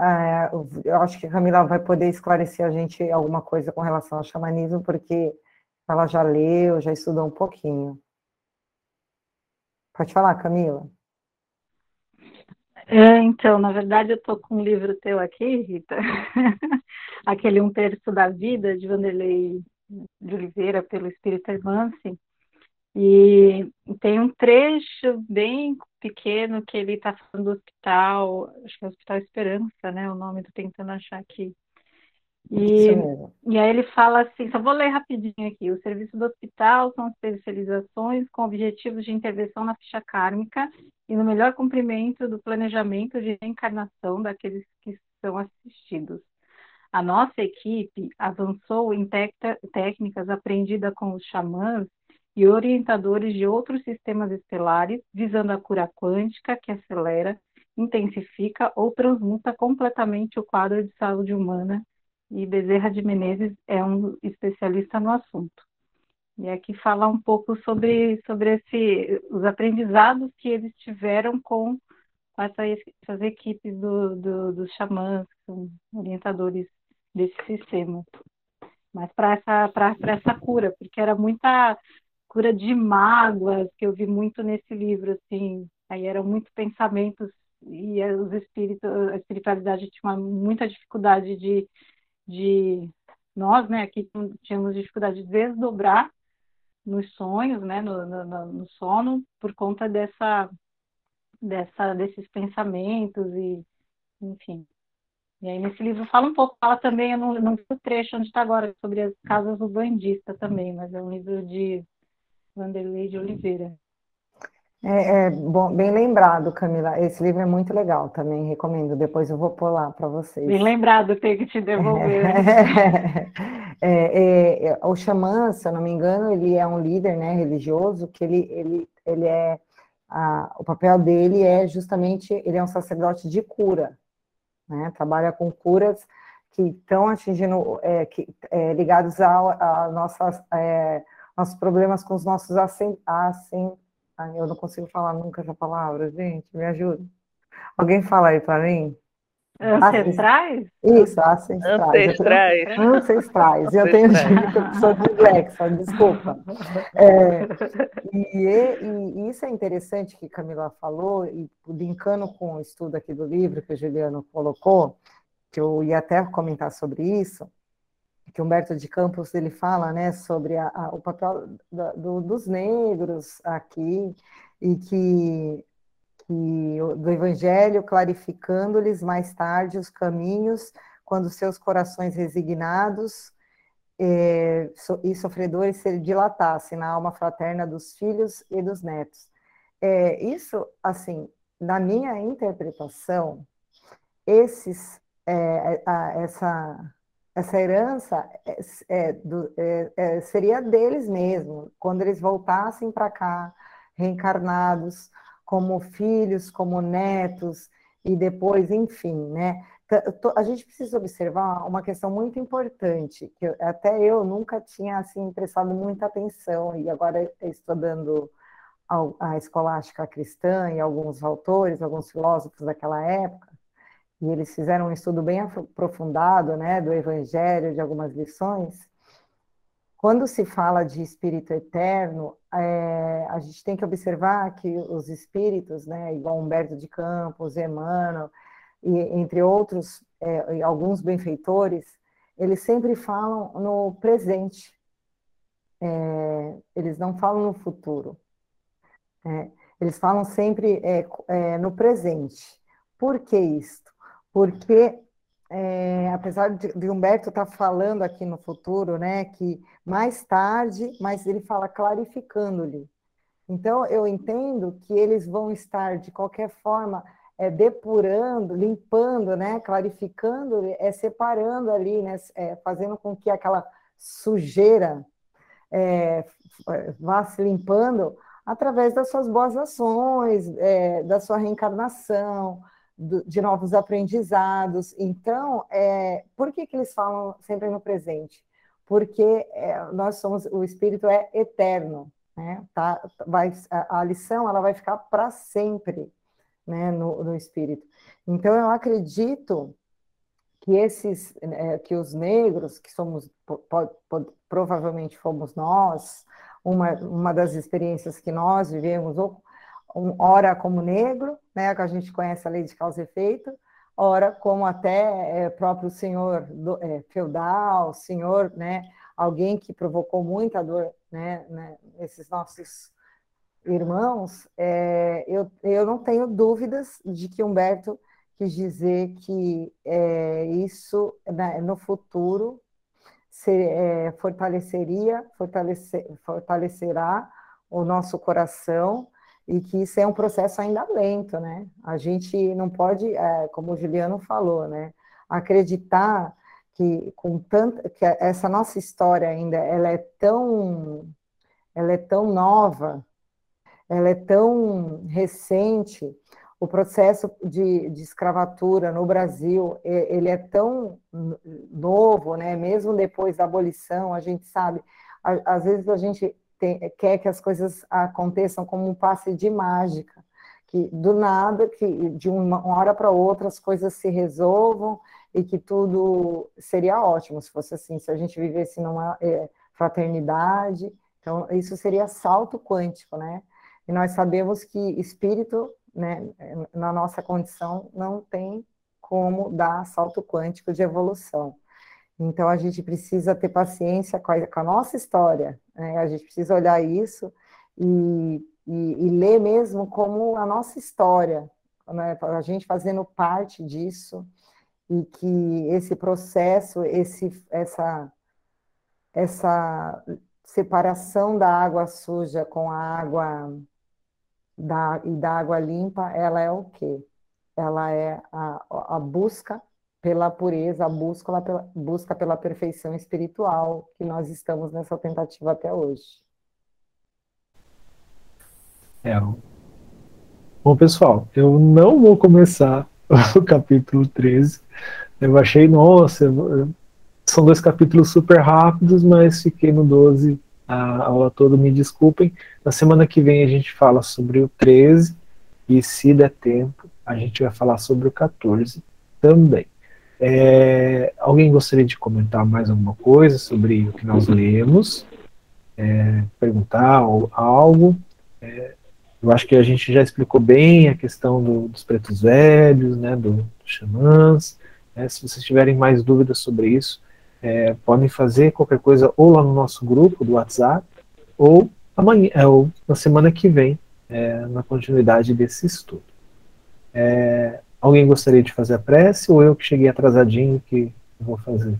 é, eu acho que a Camila vai poder esclarecer a gente alguma coisa com relação ao xamanismo, porque ela já leu, já estudou um pouquinho. Pode falar, Camila. É, então, na verdade, eu estou com um livro teu aqui, Rita, aquele Um Terço da Vida, de Vanderlei de Oliveira, pelo Espírito Hermance, e tem um trecho bem pequeno que ele está falando do hospital, acho que é o Hospital Esperança, né? O nome, estou tentando achar aqui. E, e aí ele fala assim, só vou ler rapidinho aqui. O serviço do hospital são especializações com objetivos de intervenção na ficha kármica e no melhor cumprimento do planejamento de reencarnação daqueles que são assistidos. A nossa equipe avançou em técnicas aprendidas com os xamãs e orientadores de outros sistemas estelares, visando a cura quântica que acelera, intensifica ou transmuta completamente o quadro de saúde humana. E Bezerra de Menezes é um especialista no assunto. E aqui falar um pouco sobre, sobre esse, os aprendizados que eles tiveram com, essa, essas equipes do, do, dos xamãs, orientadores desse sistema. Mas para essa, essa cura, porque era muita cura de mágoas, que eu vi muito nesse livro, assim, aí eram muitos pensamentos e os espíritos, a espiritualidade tinha muita dificuldade de, de nós, né, aqui tínhamos dificuldade de desdobrar nos sonhos, né, no, no, no sono, por conta dessa, dessa, desses pensamentos e, enfim. E aí nesse livro fala um pouco, fala também, eu não, vi o trecho onde está agora, sobre as casas do bandista também, mas é um livro de Vanderlei de Oliveira. É, é, bom, bem lembrado, Camila. Esse livro é muito legal também, recomendo. Depois eu vou pôr lá para vocês. Bem lembrado, tenho que te devolver. É, é, é, o xamã, se eu não me engano, ele é um líder né, religioso, que ele, ele, ele é. A, o papel dele é justamente, ele é um sacerdote de cura, né? Trabalha com curas que estão atingindo, é, que, ligados a, a nossas nossos problemas com os nossos assim, assim, ai, eu não consigo falar nunca essa palavra, gente, me ajuda. Alguém fala aí para mim? Ancestrais? Isso, ancestrais. Ancestrais. Ancestrais. Eu tenho dito que eu sou dislexa, desculpa. É, e, e, isso é interessante que Camila falou, e linkando com o estudo aqui do livro que o Juliano colocou, que eu ia até comentar sobre isso, que Humberto de Campos ele fala, né, sobre a, a, o papel da, do, dos negros aqui e que, que do Evangelho clarificando-lhes mais tarde os caminhos quando seus corações resignados é, so, e sofredores se dilatassem na alma fraterna dos filhos e dos netos. É, isso, assim, na minha interpretação, esses, é, a, essa essa herança é, é, do, é, é, seria deles mesmo, quando eles voltassem para cá, reencarnados, como filhos, como netos, e depois, enfim, né? A gente precisa observar uma questão muito importante, que até eu nunca tinha assim prestado muita atenção, e agora estudando a escolástica cristã e alguns autores, alguns filósofos daquela época, e eles fizeram um estudo bem aprofundado né, do Evangelho, de algumas lições. Quando se fala de espírito eterno, é, a gente tem que observar que os espíritos, né, igual Humberto de Campos, Emmanuel, e, entre outros, é, alguns benfeitores, eles sempre falam no presente. É, eles não falam no futuro. É, eles falam sempre é, é, no presente. Por que isto? Porque é, apesar de, de Humberto estar tá falando aqui no futuro, né, que mais tarde, mas ele fala clarificando-lhe. Então, eu entendo que eles vão estar, de qualquer forma, é depurando, limpando, né, clarificando, é separando ali, né, é, fazendo com que aquela sujeira é, vá se limpando através das suas boas ações, é, da sua reencarnação, de novos aprendizados. Então, é, por que, que eles falam sempre no presente? Porque é, nós somos, o espírito é eterno, né? Tá, vai, a, a lição ela vai ficar para sempre, né, no, no espírito. Então, eu acredito que esses, é, que os negros, que somos, provavelmente fomos nós, uma, uma das experiências que nós vivemos, ou ora como negro, né, que a gente conhece a lei de causa e efeito, ora como até é, próprio senhor do, é, feudal, senhor, né, alguém que provocou muita dor, né, né nesses nossos irmãos, é, eu, eu não tenho dúvidas de que Humberto quis dizer que é, isso né, no futuro se, é, fortaleceria, fortalecer, fortalecerá o nosso coração e que isso é um processo ainda lento, né? A gente não pode, é, como o Juliano falou, né, acreditar que com tanto que essa nossa história ainda ela é tão ela é tão nova, ela é tão recente o processo de, de, escravatura no Brasil ele é tão novo, né? Mesmo depois da abolição, a gente sabe, às vezes a gente tem, quer que as coisas aconteçam como um passe de mágica, que do nada, que de uma hora para outra as coisas se resolvam e que tudo seria ótimo se fosse assim, se a gente vivesse numa é, fraternidade. Então isso seria salto quântico, né? E nós sabemos que espírito né, na nossa condição, não tem como dar salto quântico de evolução. Então, a gente precisa ter paciência com a, com a nossa história, né? a gente precisa olhar isso e, e, e, ler mesmo como a nossa história, né? a gente fazendo parte disso, e que esse processo, esse, essa, essa separação da água suja com a água da, e da água limpa, ela é o quê? Ela é a, a busca pela pureza, a busca pela, busca pela perfeição espiritual, que nós estamos nessa tentativa até hoje. É. Bom, pessoal, eu não vou começar o capítulo 13. Eu achei, nossa, são dois capítulos super rápidos, mas fiquei no 12 a aula toda, me desculpem. Na semana que vem a gente fala sobre o 13 e, se der tempo, a gente vai falar sobre o 14 também. É, alguém gostaria de comentar mais alguma coisa sobre o que nós lemos? É, perguntar algo? É, eu acho que a gente já explicou bem a questão do, dos pretos velhos, né, do, do xamãs. Né, se vocês tiverem mais dúvidas sobre isso, é, podem fazer qualquer coisa ou lá no nosso grupo do WhatsApp, ou amanhã, é, ou na semana que vem, é, na continuidade desse estudo. Alguém gostaria de fazer a prece ou eu que cheguei atrasadinho que vou fazer?